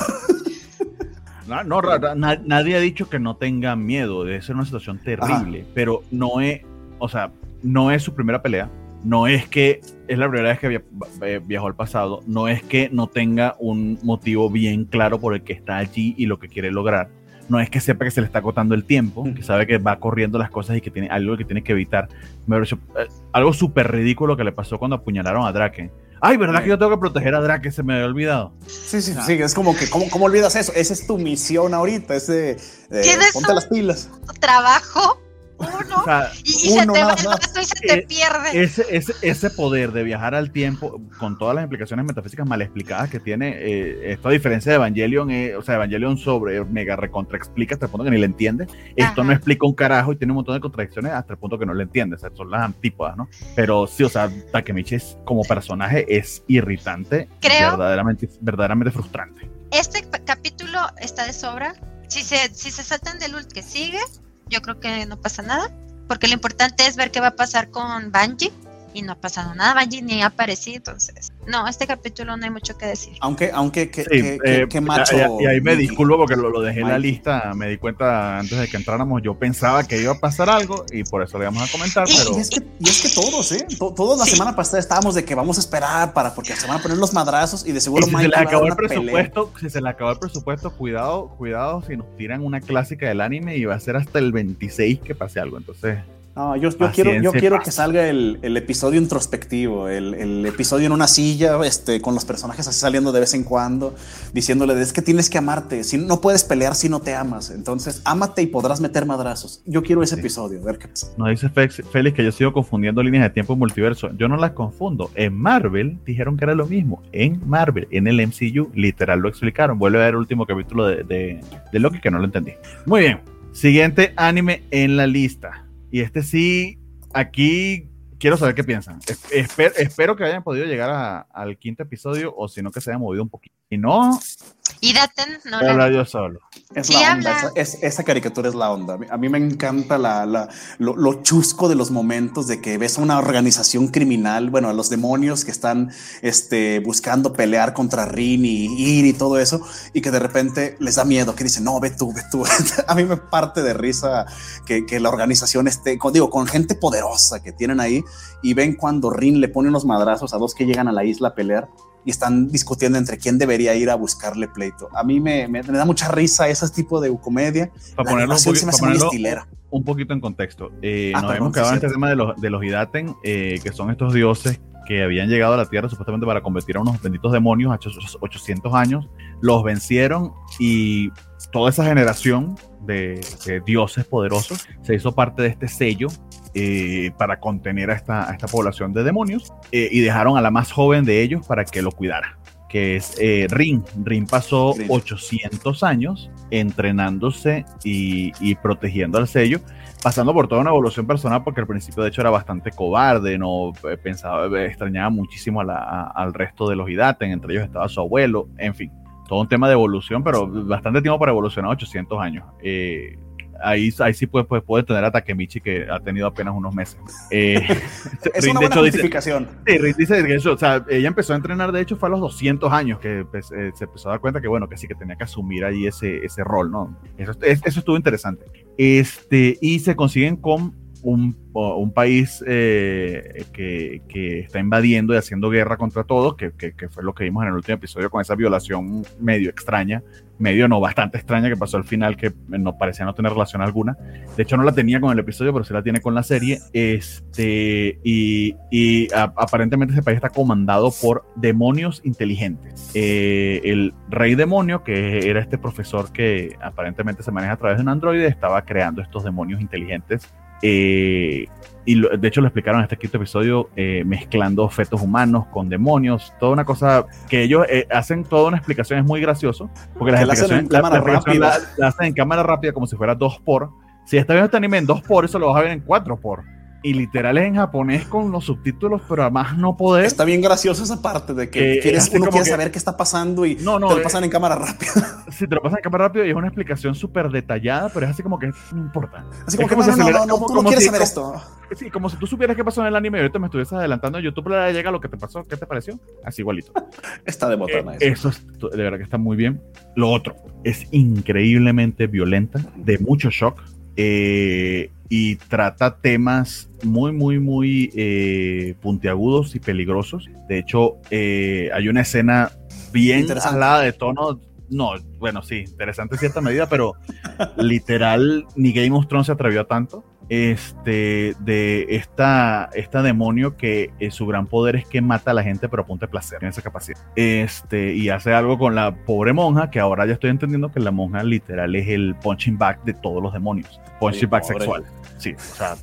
No, no, ra- ra- na- nadie ha dicho que no tenga miedo, debe ser una situación terrible, pero no es, o sea, no es su primera pelea, no es que es la primera vez que via- eh, viajó al pasado, no es que no tenga un motivo bien claro por el que está allí y lo que quiere lograr, no es que sepa que se le está agotando el tiempo, que sabe que va corriendo las cosas y que tiene algo que tiene que evitar. Me eh, algo súper ridículo que le pasó cuando apuñalaron a Draken. Ay, ¿verdad que yo tengo que proteger a Drake? Se me había olvidado. Sí, sí, sí. Es como que, ¿cómo, ¿cómo, olvidas eso? Esa es tu misión ahorita. Ese, ponte las pilas. Trabajo uno y, se te va y se te eh, pierde. Ese, ese, ese, poder de viajar al tiempo, con todas las implicaciones metafísicas mal explicadas que tiene, eh, esto a diferencia de Evangelion, eh, o sea, Evangelion sobre mega recontra explica hasta el punto que ni le entiende. Esto no explica un carajo y tiene un montón de contradicciones hasta el punto que no le entiende. O sea, son las antípodas, ¿no? Pero sí, o sea, Takemichi como personaje es irritante, Creo verdaderamente, verdaderamente frustrante. Este capítulo está de sobra. Si se, si se saltan del ult que sigue, yo creo que no pasa nada, porque lo importante es ver qué va a pasar con Bungie y no ha pasado nada, Bungie ni ha aparecido, entonces, no, este capítulo no hay mucho que decir. Aunque, aunque, que, eh, macho. Y, ahí me disculpo porque lo, dejé en la lista, me di cuenta antes de que entráramos, yo pensaba que iba a pasar algo y por eso le vamos a comentar. Y, pero... y es, que, y es que todos, ¿eh? Todos la semana pasada estábamos de que vamos a esperar para, porque se van a poner los madrazos y de seguro si se le acabó el presupuesto, si se le acabó el presupuesto, cuidado, cuidado si nos tiran una clásica del anime y va a ser hasta el 26 que pase algo, entonces. No, yo, quiero, yo quiero que salga el, episodio introspectivo, el, episodio en una silla, este, con los personajes así saliendo de vez en cuando, diciéndole, es que tienes que amarte, si, no puedes pelear si no te amas, entonces ámate y podrás meter madrazos. Yo quiero ese episodio, a ver qué pasa. Nos dice Félix que yo sigo confundiendo líneas de tiempo multiverso. Yo no las confundo. En Marvel dijeron que era lo mismo. En Marvel, en el MCU, literal lo explicaron. Vuelve a ver el último capítulo de, de, de Loki que no lo entendí. Muy bien. Siguiente anime en la lista. Y este sí, aquí quiero saber qué piensan. espero que hayan podido llegar al quinto episodio o si no que se hayan movido un poquito. Si no, y Daten no habla yo solo. Es la onda, esa, caricatura es la onda. A mí me encanta la, lo, chusco de los momentos de que ves a una organización criminal, bueno, a los demonios que están este, buscando pelear contra Rin y Ir y todo eso, y que de repente les da miedo, que dicen, no, ve tú, ve tú. a mí me parte de risa que, que la organización esté, con, digo, con gente poderosa que tienen ahí, y ven cuando Rin le pone unos madrazos a dos que llegan a la isla a pelear y están discutiendo entre quién debería ir a buscarle pleito. A mí me, me, da mucha risa ese tipo de comedia. Para ponerlo, un, poquito en contexto, eh, ah, nos hemos quedado en este tema de los, de los Hidaten, eh, que son estos dioses que habían llegado a la Tierra supuestamente para convertir a unos benditos demonios hace 800 años, los vencieron y toda esa generación de, de dioses poderosos se hizo parte de este sello eh, para contener a esta, esta, población de demonios eh, y dejaron a la más joven de ellos para que lo cuidara, que es eh, Rin. Rin pasó 800 años entrenándose y, protegiendo al sello, pasando por toda una evolución personal, porque al principio de hecho era bastante cobarde, no pensaba, extrañaba muchísimo al resto de los Hidaten, entre ellos estaba su abuelo, en fin todo un tema de evolución, pero bastante tiempo para evolucionar 800 años. Eh, ahí, ahí sí puede, puede, tener a Takemichi que ha tenido apenas unos meses. Eh, es una buena justificación. sí, dice que eso, o sea, ella empezó a entrenar, de hecho, fue a los 200 años que pues, eh, se empezó a dar cuenta que, bueno, que sí que tenía que asumir ahí ese, ese rol, ¿no? Eso, eso estuvo interesante. Este, y se consiguen con un, un país eh, que, que, está invadiendo y haciendo guerra contra todos, que, que, fue lo que vimos en el último episodio con esa violación medio extraña, medio no, bastante extraña que pasó al final, que no parecía no tener relación alguna. De hecho, no la tenía con el episodio, pero sí la tiene con la serie. Este, y, aparentemente ese país está comandado por demonios inteligentes. Eh, el rey demonio, que era este profesor que aparentemente se maneja a través de un androide, estaba creando estos demonios inteligentes eh, y de hecho lo explicaron en este quinto episodio, eh, mezclando fetos humanos con demonios, toda una cosa que ellos eh, hacen toda una explicación, es muy gracioso, porque las explicaciones la, la, hacen en cámara rápida como si fuera dos por. Si está viendo este anime en dos por, eso lo vas a ver en cuatro por y literales en japonés con los subtítulos, pero además no poder. Está bien gracioso esa parte de que, quieres, uno quiere saber qué está pasando y no, no, te lo pasan en cámara rápida. Sí, te lo pasan en cámara rápida y es una explicación súper detallada, pero es así como que no importa. Así como, que, no, no, no, tú no quieres saber esto. Sí, como si tú supieras qué pasó en el anime y ahorita me estuvieses adelantando en YouTube, le llega lo que te pasó, ¿qué te pareció? Así igualito. está de botana. Eh, eso. es, de verdad que está muy bien. Lo otro, es increíblemente violenta, de mucho shock. Eh, y trata temas muy, muy, muy eh, puntiagudos y peligrosos. De hecho, eh, hay una escena bien salada de tono no, bueno, sí, interesante en cierta medida, pero literal, ni Game of Thrones se atrevió a tanto. Este, de esta, esta demonio que eh, su gran poder es que mata a la gente, pero apunta placer en esa capacidad. Este, y hace algo con la pobre monja, que ahora ya estoy entendiendo que la monja literal es el punching back de todos los demonios. Punching back sexual. Sí, o sea,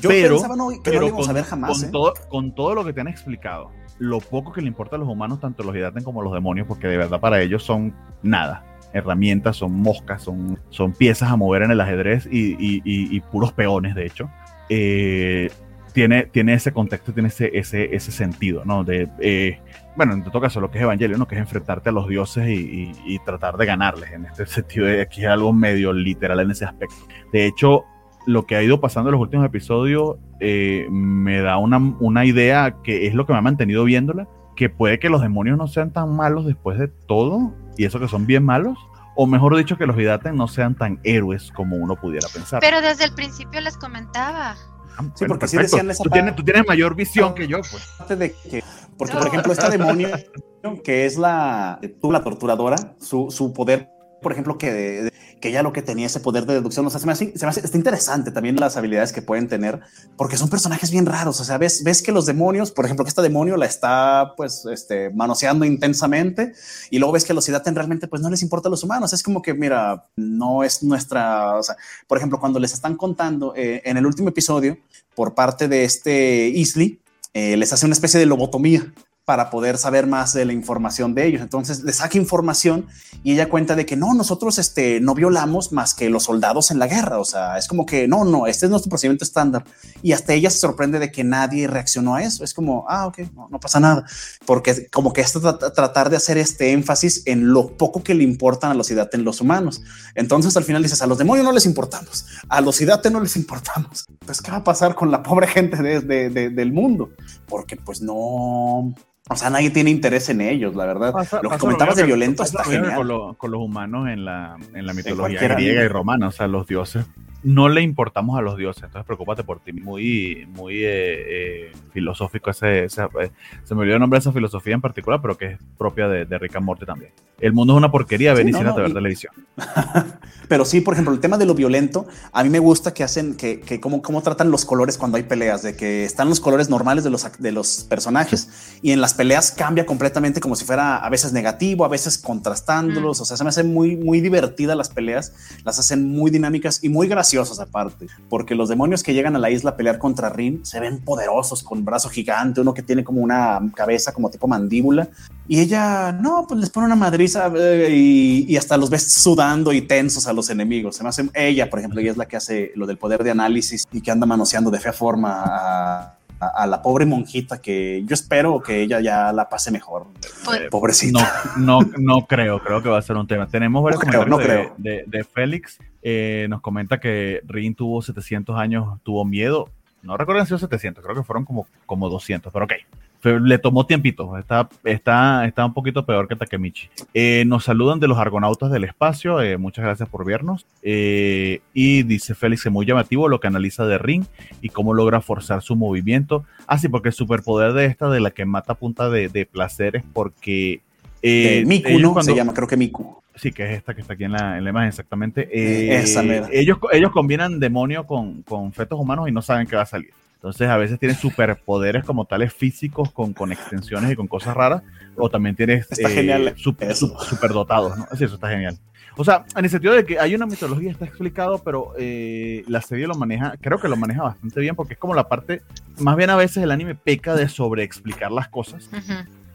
Yo pero, pensaba no, que pero no lo íbamos con, a ver jamás. con ¿eh? todo, con todo lo que te han explicado, lo poco que le importa a los humanos, tanto los Hidaten como los demonios, porque de verdad para ellos son nada. Herramientas, son moscas, son, son piezas a mover en el ajedrez y, y- y- puros peones, de hecho. Eh, tiene, tiene ese contexto, tiene ese, ese, ese sentido, ¿no? De, eh, bueno, en todo caso, lo que es Evangelio, ¿no? Que es enfrentarte a los dioses y, y- tratar de ganarles. En este sentido, aquí es algo medio literal en ese aspecto. De hecho, lo que ha ido pasando en los últimos episodios eh, me da una, una idea que es lo que me ha mantenido viéndola, que puede que los demonios no sean tan malos después de todo, y eso que son bien malos, o mejor dicho, que los Hidaten no sean tan héroes como uno pudiera pensar. Pero desde el principio les comentaba. Ah, Sí, porque sí decían esa tú, tienes, tú tienes mayor visión que yo, pues. de que, porque por ejemplo, esta demonio que es la, tú, la torturadora, su, su poder, por ejemplo, que, de- que ella lo que tenía ese poder de deducción, o sea, se me hace, se interesante también las habilidades que pueden tener, porque son personajes bien raros, o sea, ves, ves que los demonios, por ejemplo, que esta demonio la está, pues, este, manoseando intensamente, y luego ves que los Hidaten realmente, pues, no les importa a los humanos, es como que, mira, no es nuestra, o sea, por ejemplo, cuando les están contando eh, en el último episodio, por parte de este Isli, eh, les hace una especie de lobotomía para poder saber más de la información de ellos. Entonces les saca información y ella cuenta de que no, nosotros este, no violamos más que los soldados en la guerra. O sea, es como que no, no, este es nuestro procedimiento estándar. Y hasta ella se sorprende de que nadie reaccionó a eso. Es como, ah, ok, no, pasa nada. Porque como que es tra- tratar de hacer este énfasis en lo poco que le importan a los Hidaten los humanos. Entonces al final dices, a los demonios no les importamos, a los Hidaten no les importamos. Pues, ¿qué va a pasar con la pobre gente de- del mundo? Porque pues no... O sea, nadie tiene interés en ellos, la verdad. Pasa- lo que comentabas mismo de violento está lo genial. Con, lo- con los humanos en la, en la mitología griega y romana, o sea, los dioses. No le importamos a los dioses, entonces preocúpate por ti. Muy, muy eh, eh, filosófico ese, ese- eh, Se me olvidó el nombre de esa filosofía en particular, pero que es propia de, de Rick and Morty también. El mundo es una porquería, ven Sí, y no, siéntate no, a ver y- televisión. Pero sí, por ejemplo, el tema de lo violento, a mí me gusta que hacen, que, que cómo, cómo tratan los colores cuando hay peleas, de que están los colores normales de los, de los personajes y en las peleas cambia completamente como si fuera a veces negativo, a veces contrastándolos. O sea, se me hacen muy, muy divertidas las peleas, las hacen muy dinámicas y muy graciosas aparte, porque los demonios que llegan a la isla a pelear contra Rin se ven poderosos con brazo gigante, uno que tiene como una cabeza como tipo mandíbula y ella, no, pues les pone una madriza eh, y, y hasta los ves sudando y tensos a los enemigos. Se me hace, ella, por ejemplo, ella es la que hace lo del poder de análisis y que anda manoseando de fea forma a, a- a la pobre monjita que yo espero que ella ya la pase mejor. Pues- Eh, Pobrecita. No, no, no creo, creo que va a ser un tema. Tenemos varios No creo, comentarios no de, de- de Félix. Eh, nos comenta que Rin tuvo 700 años, tuvo miedo. No recuerdo si sido 700, creo que fueron como, como 200, pero ok. Le tomó tiempito, está, está, está un poquito peor que Takemichi. Eh, nos saludan de los argonautas del espacio, eh, muchas gracias por vernos. Eh, y dice Félix, es muy llamativo lo que analiza de Ring y cómo logra forzar su movimiento. Ah, sí, porque el superpoder de esta, de la que mata punta de, de placer, es porque... Miku, ¿no? cuando- Se llama, creo que Miku. Sí, que es esta que está aquí en la, en la imagen exactamente. Esa mera. ellos, ellos combinan demonio con, con fetos humanos y no saben qué va a salir. Entonces a veces tienen superpoderes como tales físicos con, con extensiones y con cosas raras. O también tienes Está genial super, superdotados, ¿no? Sí, eso está genial. O sea, en el sentido de que hay una mitología, está explicado, pero eh, la serie lo maneja, creo que lo maneja bastante bien porque es como la parte, más bien a veces el anime peca de sobreexplicar las cosas.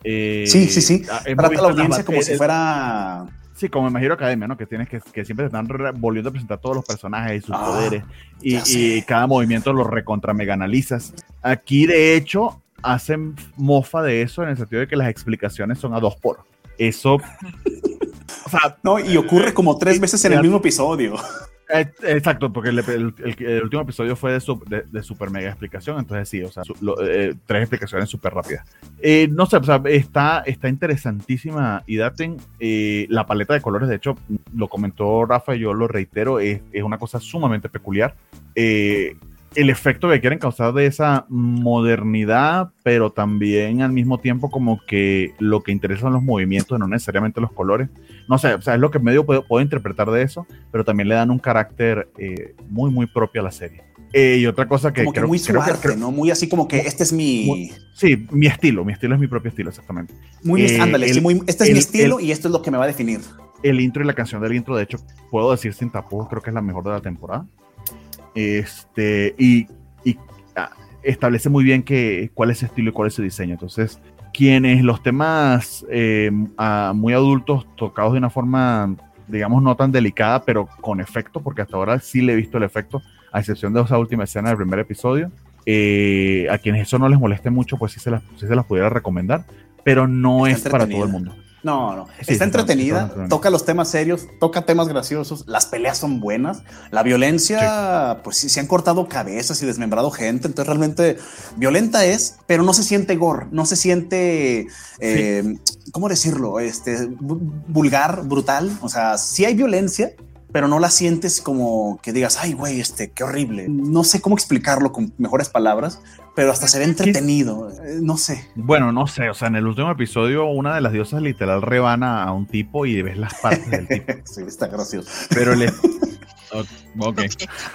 Eh, Sí, sí, sí. Trata a la audiencia como eh, si eh, fuera Sí, como en My Hero Academia, ¿no? Que tienes que, que siempre te están volviendo a presentar todos los personajes y sus Ah, poderes. Y, cada movimiento lo recontra mega analizas. Aquí, de hecho, hacen mofa de eso en el sentido de que las explicaciones son a dos por. Eso. o sea, No, y ocurre como tres veces en el mismo episodio. Eh, exacto, porque el, el- el- último episodio fue de, su- de- de super mega explicación, entonces sí, o sea, su- lo- eh, tres explicaciones súper rápidas. Eh, no sé, o sea, está, está interesantísima y daten eh, la paleta de colores, de hecho, lo comentó Rafa y yo lo reitero, es, es una cosa sumamente peculiar. Eh, el efecto que quieren causar de esa modernidad, pero también al mismo tiempo como que lo que interesa son los movimientos, no necesariamente los colores. No sé, o sea, es lo que medio puedo, puedo interpretar de eso, pero también le dan un carácter eh, muy, muy propio a la serie. Eh, y otra cosa que como que creo, muy creo que- suave, ¿no? Muy así como que este es mi... Muy- sí, mi estilo, mi estilo es mi propio estilo, exactamente. Muy, Eh, ándale, sí, muy, este es el- mi estilo y esto es lo que me va a definir. el intro y la canción del intro, de hecho, puedo decir sin tapujos, creo que es la mejor de la temporada. Este, y, y, ah, establece muy bien que, cuál es su estilo y cuál es su diseño. Entonces, quienes los temas eh, muy adultos tocados de una forma, digamos, no tan delicada, pero con efecto, porque hasta ahora sí le he visto el efecto, a excepción de esa última escena del primer episodio. eh, a quienes eso no les moleste mucho, pues sí se las, sí se las pudiera recomendar, pero no Está es para todo el mundo. No, no. Sí, está entretenida, toca los temas serios, toca temas graciosos, las peleas son buenas, la violencia, pues sí, se han cortado cabezas y desmembrado gente, entonces realmente violenta es, pero no se siente gore, no se siente, eh, ¿cómo decirlo? Este, vu- vulgar, brutal, o sea, sí hay violencia, pero no la sientes como que digas, ay, güey, este, qué horrible. No sé cómo explicarlo con mejores palabras, pero hasta se ve entretenido, eh, no sé. Bueno, no sé, o sea, en el último episodio una de las diosas literal rebana a un tipo y ves las partes del tipo, sí, está gracioso. pero le... Ok, ok.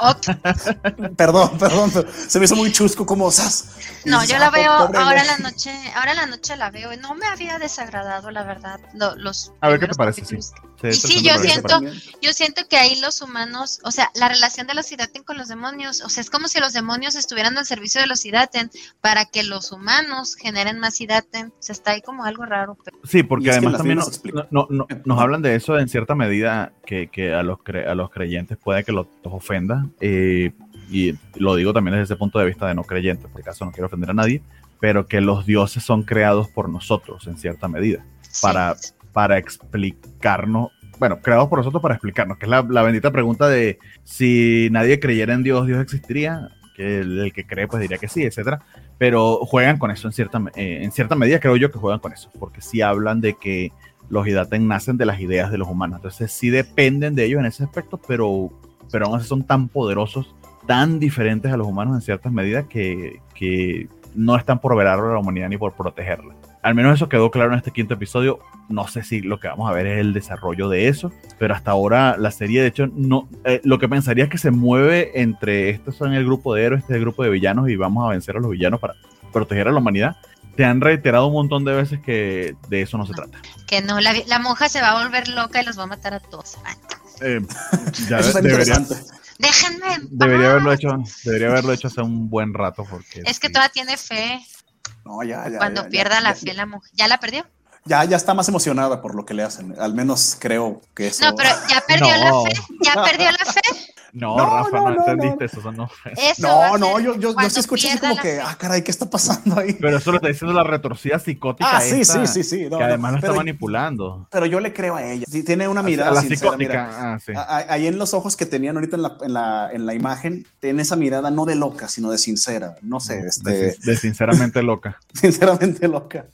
Ok. Perdón, perdón, se me hizo muy chusco como sas. No, yo la "Ah, veo pobre ahora güey". en la noche, ahora en la noche la veo no me había desagradado, la verdad, lo- los A ver qué te parece, capítulos. Y sí, yo siento-. Yo siento que ahí los humanos, o sea, la relación de los Hidaten con los demonios, o sea, es como si los demonios estuvieran al servicio de los Hidaten para que los humanos generen más Hidaten. O sea, está ahí como algo raro. pero- Sí, porque además también Biblias no- no- no- nos hablan de eso en cierta medida que, que a, los cre- a los creyentes puede que los, los ofenda. eh, y lo digo también desde ese punto de vista de no creyente, por caso no quiero ofender a nadie, pero que los dioses son creados por nosotros en cierta medida, sí. para, para explicarnos, bueno, creados por nosotros para explicarnos, que es la, bendita pregunta de si nadie creyera en Dios, Dios existiría, que el, que cree pues diría que sí, etcétera, pero juegan con eso en cierta, eh, en cierta medida, creo yo que juegan con eso, porque sí hablan de que los Hidaten nacen de las ideas de los humanos, entonces sí dependen de ellos en ese aspecto, pero, pero aún así son tan poderosos, tan diferentes a los humanos en ciertas medidas que, que no están por velar a la humanidad ni por protegerla. Al menos eso quedó claro en este quinto episodio. No sé si lo que vamos a ver es el desarrollo de eso, pero hasta ahora la serie, de hecho, no. eh, lo que pensaría es que se mueve entre estos son el grupo de héroes, este es el grupo de villanos y vamos a vencer a los villanos para proteger a la humanidad. Te han reiterado un montón de veces que de eso no se trata. Que no, la, la monja se va a volver loca y los va a matar a todos. Eh, ya déjenme. en debería haberlo hecho, debería haberlo hecho hace un buen rato porque Es que sí. todavía tiene fe. No, ya, ya, Cuando ya, pierda ya, la ya, fe, la monja. ¿Ya la perdió? Ya, ya está más emocionada por lo que le hacen. Al menos creo que eso. No, pero ya perdió No. la fe. Ya perdió la fe. No, No, Rafa, no, entendiste eso, eso no. Eso va No, no, yo, yo, yo sí escuché así como la que, ah, caray, ¿qué está pasando ahí? Pero eso lo está diciendo la retorcida psicótica. ah, sí, esta, sí, sí, sí. no, que no, además la está pero, manipulando. pero yo le creo a ella. Sí, tiene una A mirada la sincera, mira. psicótica. Ah, sí. A- a- Ahí en los ojos que tenían ahorita en la, en la, en la imagen, tiene esa mirada no de loca, sino de sincera. No sé, este, De, de sinceramente loca. sinceramente loca.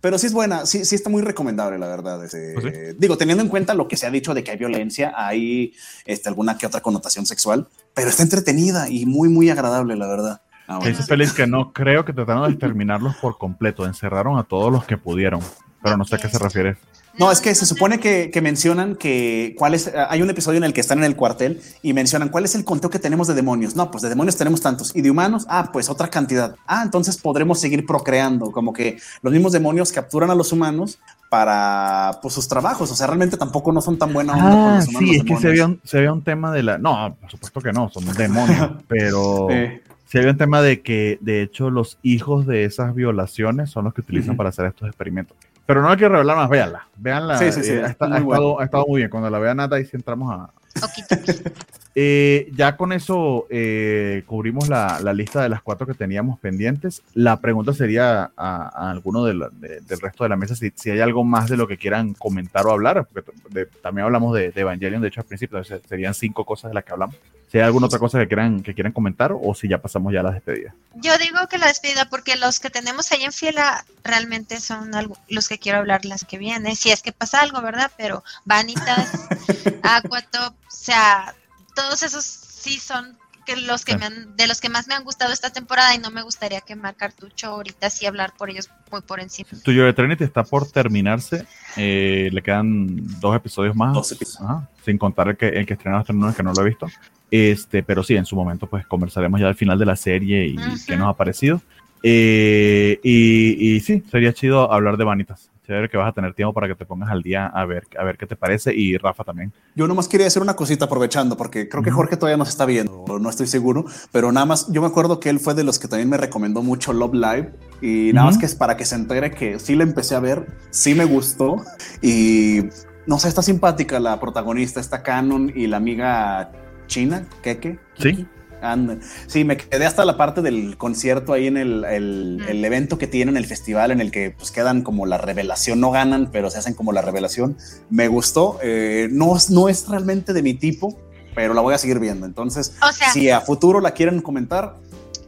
Pero sí es buena, sí, sí está muy recomendable, la verdad. este, Pues sí. Digo, teniendo en cuenta lo que se ha dicho de que hay violencia, hay este, alguna que otra connotación sexual, pero está entretenida y muy, muy agradable, la verdad. Ah, bueno. dice que no creo que trataron de exterminarlos por completo. Encerraron a todos los que pudieron. Pero no sé a qué se refiere. No, es que se supone que, que mencionan que cuál es. Hay un episodio en el que están en el cuartel y mencionan cuál es el conteo que tenemos de demonios. No, pues de demonios tenemos tantos y de humanos, ah, pues otra cantidad. Ah, entonces podremos seguir procreando. Como que los mismos demonios capturan a los humanos para pues, sus trabajos. O sea, realmente tampoco no son tan buena onda con Ah, los humanos. sí, es que se había, un, se había un tema de la. No, por supuesto que no, son demonios. pero Eh, sí había un tema de que, de hecho, los hijos de esas violaciones son los que utilizan para hacer estos experimentos. Pero no hay que revelar más, véanla. Véanla. Sí, sí, sí, eh, ha, bueno. estado, ha estado muy bien. Cuando la vean nada, ahí sí entramos a. Eh, ya con eso eh, cubrimos la, la lista de las cuatro que teníamos pendientes. La pregunta sería a, a alguno de la- de- del resto de la mesa si, si hay algo más de lo que quieran comentar o hablar, porque de- también hablamos de, de Evangelion, de hecho al principio se- serían cinco cosas de las que hablamos. Si hay alguna otra cosa que quieran, que quieran comentar o si ya pasamos ya a las despedidas. Yo digo que la despedida, porque los que tenemos ahí en fila realmente son algo, los que quiero hablar las que vienen, si es que pasa algo, ¿verdad? Pero Vanitas, Aquatop, o sea, todos esos sí son que los que me han, de los que más me han gustado esta temporada y no me gustaría quemar cartucho ahorita sí hablar por ellos muy por encima. Tuyo de Trinity está por terminarse. Eh, le quedan dos episodios más. Dos episodios. Ajá, sin contar el que, el que estrenó este lunes, que no lo he visto. Este, pero sí, en su momento, pues conversaremos ya al final de la serie y Ujú. qué nos ha parecido. Eh, y, y sí, sería chido hablar de vanitas. Chévere que vas a tener tiempo para que te pongas al día a ver, a ver qué te parece. Y Rafa también. Yo nomás quería hacer una cosita aprovechando, porque creo que. Jorge todavía nos está viendo, no estoy seguro, pero nada más, yo me acuerdo que él fue de los que también me recomendó mucho Love Live, y nada más que es para que se entere que sí la empecé a ver, sí me gustó, y no sé, está simpática la protagonista, está Canon y la amiga china, Keke. Sí. Anda. Sí, me quedé hasta la parte del concierto ahí en el, el- Mm. el evento que tienen, el festival en el que pues quedan como la revelación, no ganan, pero se hacen como la revelación. Me gustó, eh, no, es- no es realmente de mi tipo, pero la voy a seguir viendo. Entonces, O sea, si a futuro la quieren comentar,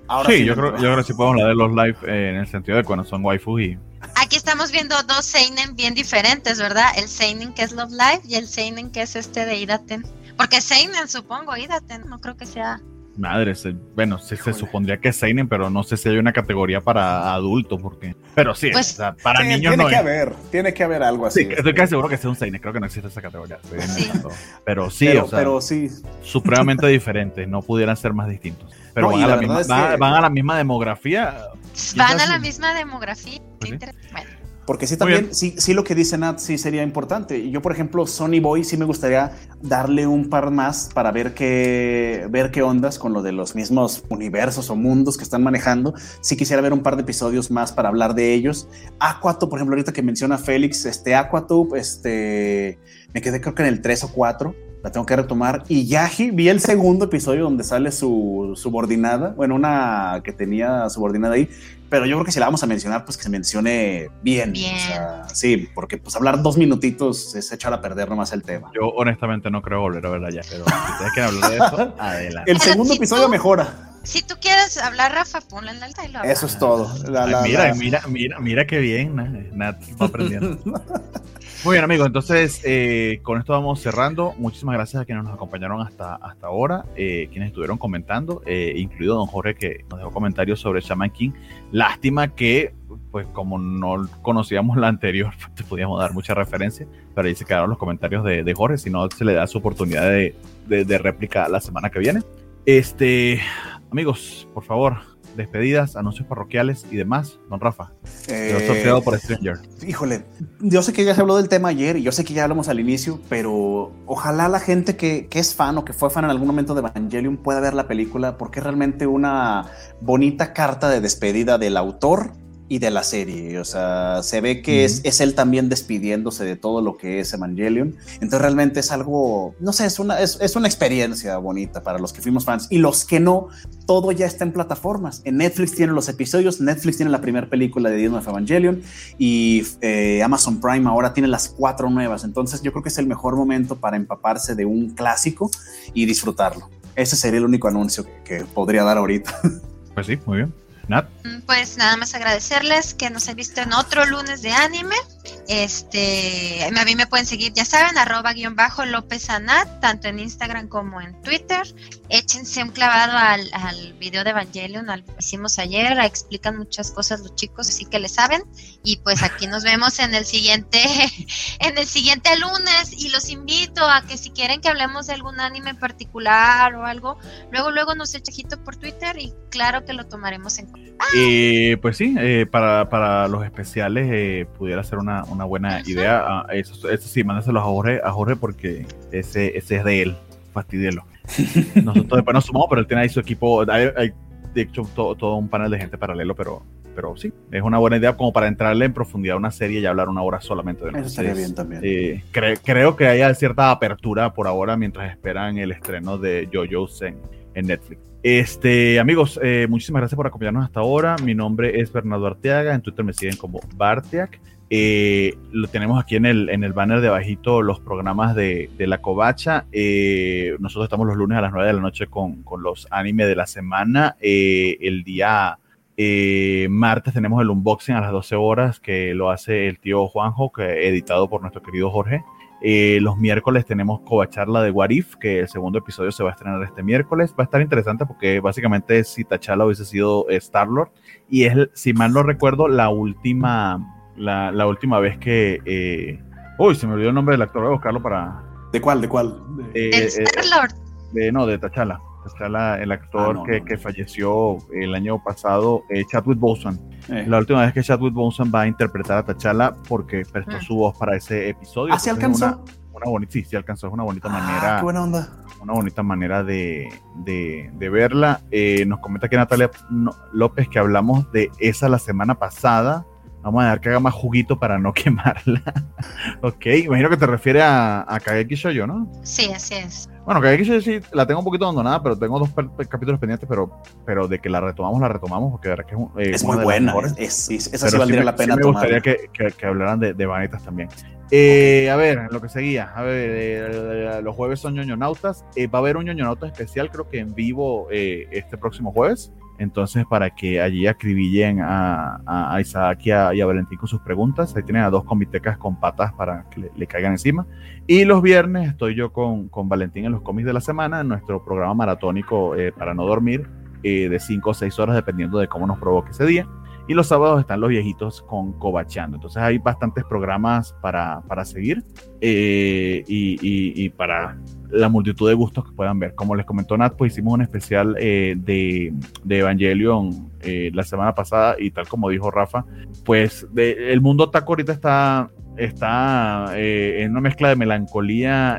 ahora sí, sí. yo creo, yo creo que sí podemos hablar de los live eh, en el sentido de cuando son waifus y. aquí estamos viendo dos Seinen bien diferentes, ¿verdad? El Seinen que es Love Live y el Seinen que es este de Idaten. Porque Seinen, supongo, Idaten, no creo que sea. Madre, se- bueno, se supondría que es Seinen, pero no sé si hay una categoría para adultos, porque. Pero sí, Pues- o sea, para Sí, niños tiene no que es. haber, tiene que haber algo así. Sí, estoy casi seguro que sea un Seinen, creo que no existe esa categoría. estoy Sí. Pero sí, pero, o sea, pero sí, supremamente diferentes, no pudieran ser más distintos. Pero No, van, a la la misma, van- que- van a la misma demografía. Van a la misma demografía. Pues Bueno, Porque sí, también, sí, sí lo que dice Nat sí sería importante. Y Yo, por ejemplo, Sony Boy sí me gustaría darle un par más para ver qué, ver qué ondas con lo de los mismos universos o mundos que están manejando. Sí quisiera ver un par de episodios más para hablar de ellos. Aquato, por ejemplo, ahorita que menciona Félix, este Aquatube, este, me quedé creo que en el 3 o 4. La tengo que retomar. Y Yaji, vi el segundo episodio donde sale su subordinada. Bueno, una que tenía subordinada ahí pero yo creo que si la vamos a mencionar, pues que se mencione bien. Bien. O sea, sí, porque pues hablar dos minutitos es echar a perder nomás el tema. Yo honestamente no creo volver a verla ya, pero si ustedes quieren hablar de eso, adelante. El Pero segundo si episodio tú- mejora. si tú quieres hablar, Rafa, ponle en alta y lo Eso es todo. La- Ay, la- mira, la- mira, mira, mira qué bien, Nat, Nat va aprendiendo. Muy bien, amigos, entonces eh, con esto vamos cerrando. Muchísimas gracias a quienes nos acompañaron hasta, hasta ahora, eh, quienes estuvieron comentando, eh, incluido don Jorge que nos dejó comentarios sobre Shaman King. Lástima que, pues como no conocíamos la anterior, pues, te podíamos dar mucha referencia, pero ahí se quedaron los comentarios de, Jorge, si no se le da su oportunidad de, de, de réplica la semana que viene. Este, amigos, por favor, despedidas, anuncios parroquiales y demás. Don Rafa, eh, sorteado por Stranger. híjole, yo sé que ya se habló del tema ayer y yo sé que ya hablamos al inicio, pero ojalá la gente que, que es fan o que fue fan en algún momento de Evangelion pueda ver la película porque es realmente una bonita carta de despedida del autor y de la serie. O sea, se ve que es, es él también despidiéndose de todo lo que es Evangelion. Entonces realmente es algo, no sé, es una, es, es una experiencia bonita para los que fuimos fans y los que no, todo ya está en plataformas. En Netflix tiene los episodios, Netflix tiene la primera película de Dino of Evangelion y eh, Amazon Prime ahora tiene las cuatro nuevas. Entonces yo creo que es el mejor momento para empaparse de un clásico y disfrutarlo. Ese sería el único anuncio que podría dar ahorita. Pues sí, muy bien. Mm, Pues nada más agradecerles que nos han visto en otro lunes de anime. Este, a mí me pueden seguir, ya saben, arroba guion bajo López Anat, tanto en Instagram como en Twitter. Échense un clavado al, al video de Evangelion, al que hicimos ayer, explican muchas cosas los chicos, así que le saben. Y pues aquí nos vemos en el siguiente, en el siguiente lunes. Y los invito a que si quieren que hablemos de algún anime en particular o algo, luego, luego nos echen ojito por Twitter y claro que lo tomaremos en cuenta. eh, pues sí, eh, para, para los especiales eh, pudiera ser una, una buena idea. Ah, eso, eso sí, mándaselos a Jorge, a Jorge porque ese, ese es de él. Fastidielo. Nosotros después nos sumamos, pero él tiene ahí su equipo. Hay, hay, de hecho, todo, todo un panel de gente paralelo, pero, pero sí, es una buena idea como para entrarle en profundidad a una serie y hablar una hora solamente de Eso nosotros. estaría bien también. Eh, cre- creo que haya cierta apertura por ahora mientras esperan el estreno de JoJo's en, en Netflix. Este, amigos, eh, muchísimas gracias por acompañarnos hasta ahora. Mi nombre es Bernardo Arteaga. En Twitter me siguen como Bartiak. Eh, lo tenemos aquí en el, en el banner de abajito los programas de, de la Covacha. Eh, nosotros estamos los lunes a las 9 de la noche con, con los animes de la semana. Eh, el día eh, martes tenemos el unboxing a las 12 horas que lo hace el tío Juanjo, que editado por nuestro querido Jorge. Eh, los miércoles tenemos Covacharla de Warif, que el segundo episodio se va a estrenar este miércoles. Va a estar interesante porque básicamente si T'Challa hubiese sido Star-Lord. Y es, si mal no recuerdo, la última, la, la última vez que... Eh, uy, se me olvidó el nombre del actor, voy a buscarlo para... ¿De cuál? ¿De cuál? De, Star-Lord. no, de T'Challa. T'Challa, el actor ah, que, que, falleció el año pasado, Chadwick Boseman. La última vez que Chadwick Boseman va a interpretar a T'Challa porque prestó mm. su voz para ese episodio. ¿Ah, sí alcanzó? Una, bonita, sí, sí alcanzó, es una bonita ah, manera. Qué buena onda. Una bonita manera de, de, de verla. Eh, nos comenta aquí Natalia López que hablamos de esa la semana pasada. Vamos a dejar que haga más juguito para no quemarla. ok, imagino que te refiere a, a Kageki Shoujo, ¿no? Sí, así es. Bueno, Kageki Shoujo sí la tengo un poquito abandonada, pero tengo dos capítulos pendientes, pero, pero de que la retomamos, la retomamos, porque verdad que es, eh, es muy buena. Es, esa sí valdría la pena sí me gustaría que, que, hablaran de, de vanitas también. Eh, A ver, lo que seguía. A ver, eh, los jueves son ñoñonautas. Eh, va a haber un ñoñonauta especial, creo que en vivo eh, este próximo jueves. Entonces, para que allí acribillen a, a, Isaac y a, Valentín con sus preguntas, ahí tienen a dos comitecas con patas para que le, caigan encima. Y los viernes estoy yo con, con, Valentín en los cómics de la semana, en nuestro programa maratónico eh, para no dormir, eh, de 5 o 6 horas, dependiendo de cómo nos provoque ese día. Y los sábados están los viejitos con Cobachando. Entonces hay bastantes programas para, para seguir eh, y, para la multitud de gustos que puedan ver. Como les comentó Nat, pues hicimos un especial eh, de, de, Evangelion eh, la semana pasada y tal como dijo Rafa, pues el mundo taco ahorita está, está eh, en una mezcla de melancolía,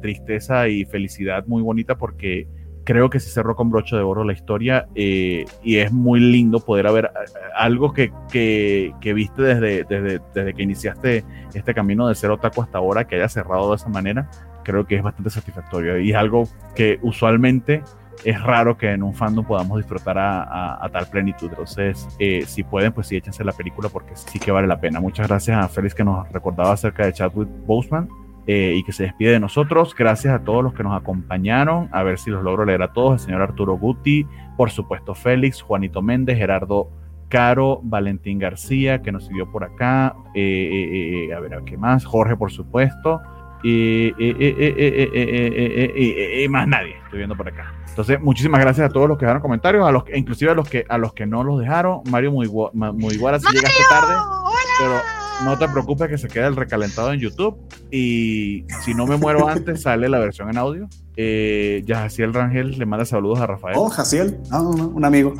tristeza y felicidad muy bonita porque creo que se cerró con broche de oro la historia y es muy lindo poder ver algo que, que, que viste desde, desde, desde, que iniciaste este camino de ser otaku hasta ahora, que haya cerrado de esa manera creo que es bastante satisfactorio y es algo que usualmente es raro que en un fandom podamos disfrutar a, tal plenitud. Entonces, eh, si pueden, pues sí, échense la película porque sí que vale la pena. Muchas gracias a Félix que nos recordaba acerca de Chadwick Boseman eh, y que se despide de nosotros. Gracias a todos los que nos acompañaron. A ver si los logro leer a todos. El señor Arturo Guti, por supuesto Félix, Juanito Méndez, Gerardo Caro, Valentín García, que nos siguió por acá. Eh, a ver, ¿qué más? Jorge, por supuesto y, más nadie. Estoy viendo por acá. Entonces, muchísimas gracias a todos los que dejaron comentarios, a los inclusive a los que a los que no los dejaron. Mario muy muy igual si llegaste tarde, pero no te preocupes que se queda el recalentado en YouTube y si no me muero antes sale la versión en audio. Eh, Jaciel Rangel le manda saludos a Rafael. Oh, Jaciel, no, un amigo.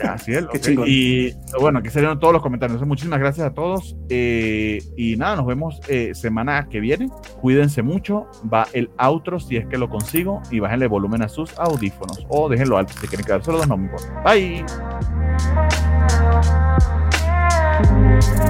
Jaciel, Y bueno, aquí salieron todos los comentarios. muchísimas gracias a todos. Eh, y nada, nos vemos eh, semana que viene. Cuídense mucho. Va el outro si es que lo consigo. Y bájenle volumen a sus audífonos. O déjenlo alto si quieren quedar solos, no me importa. Bye. Yeah.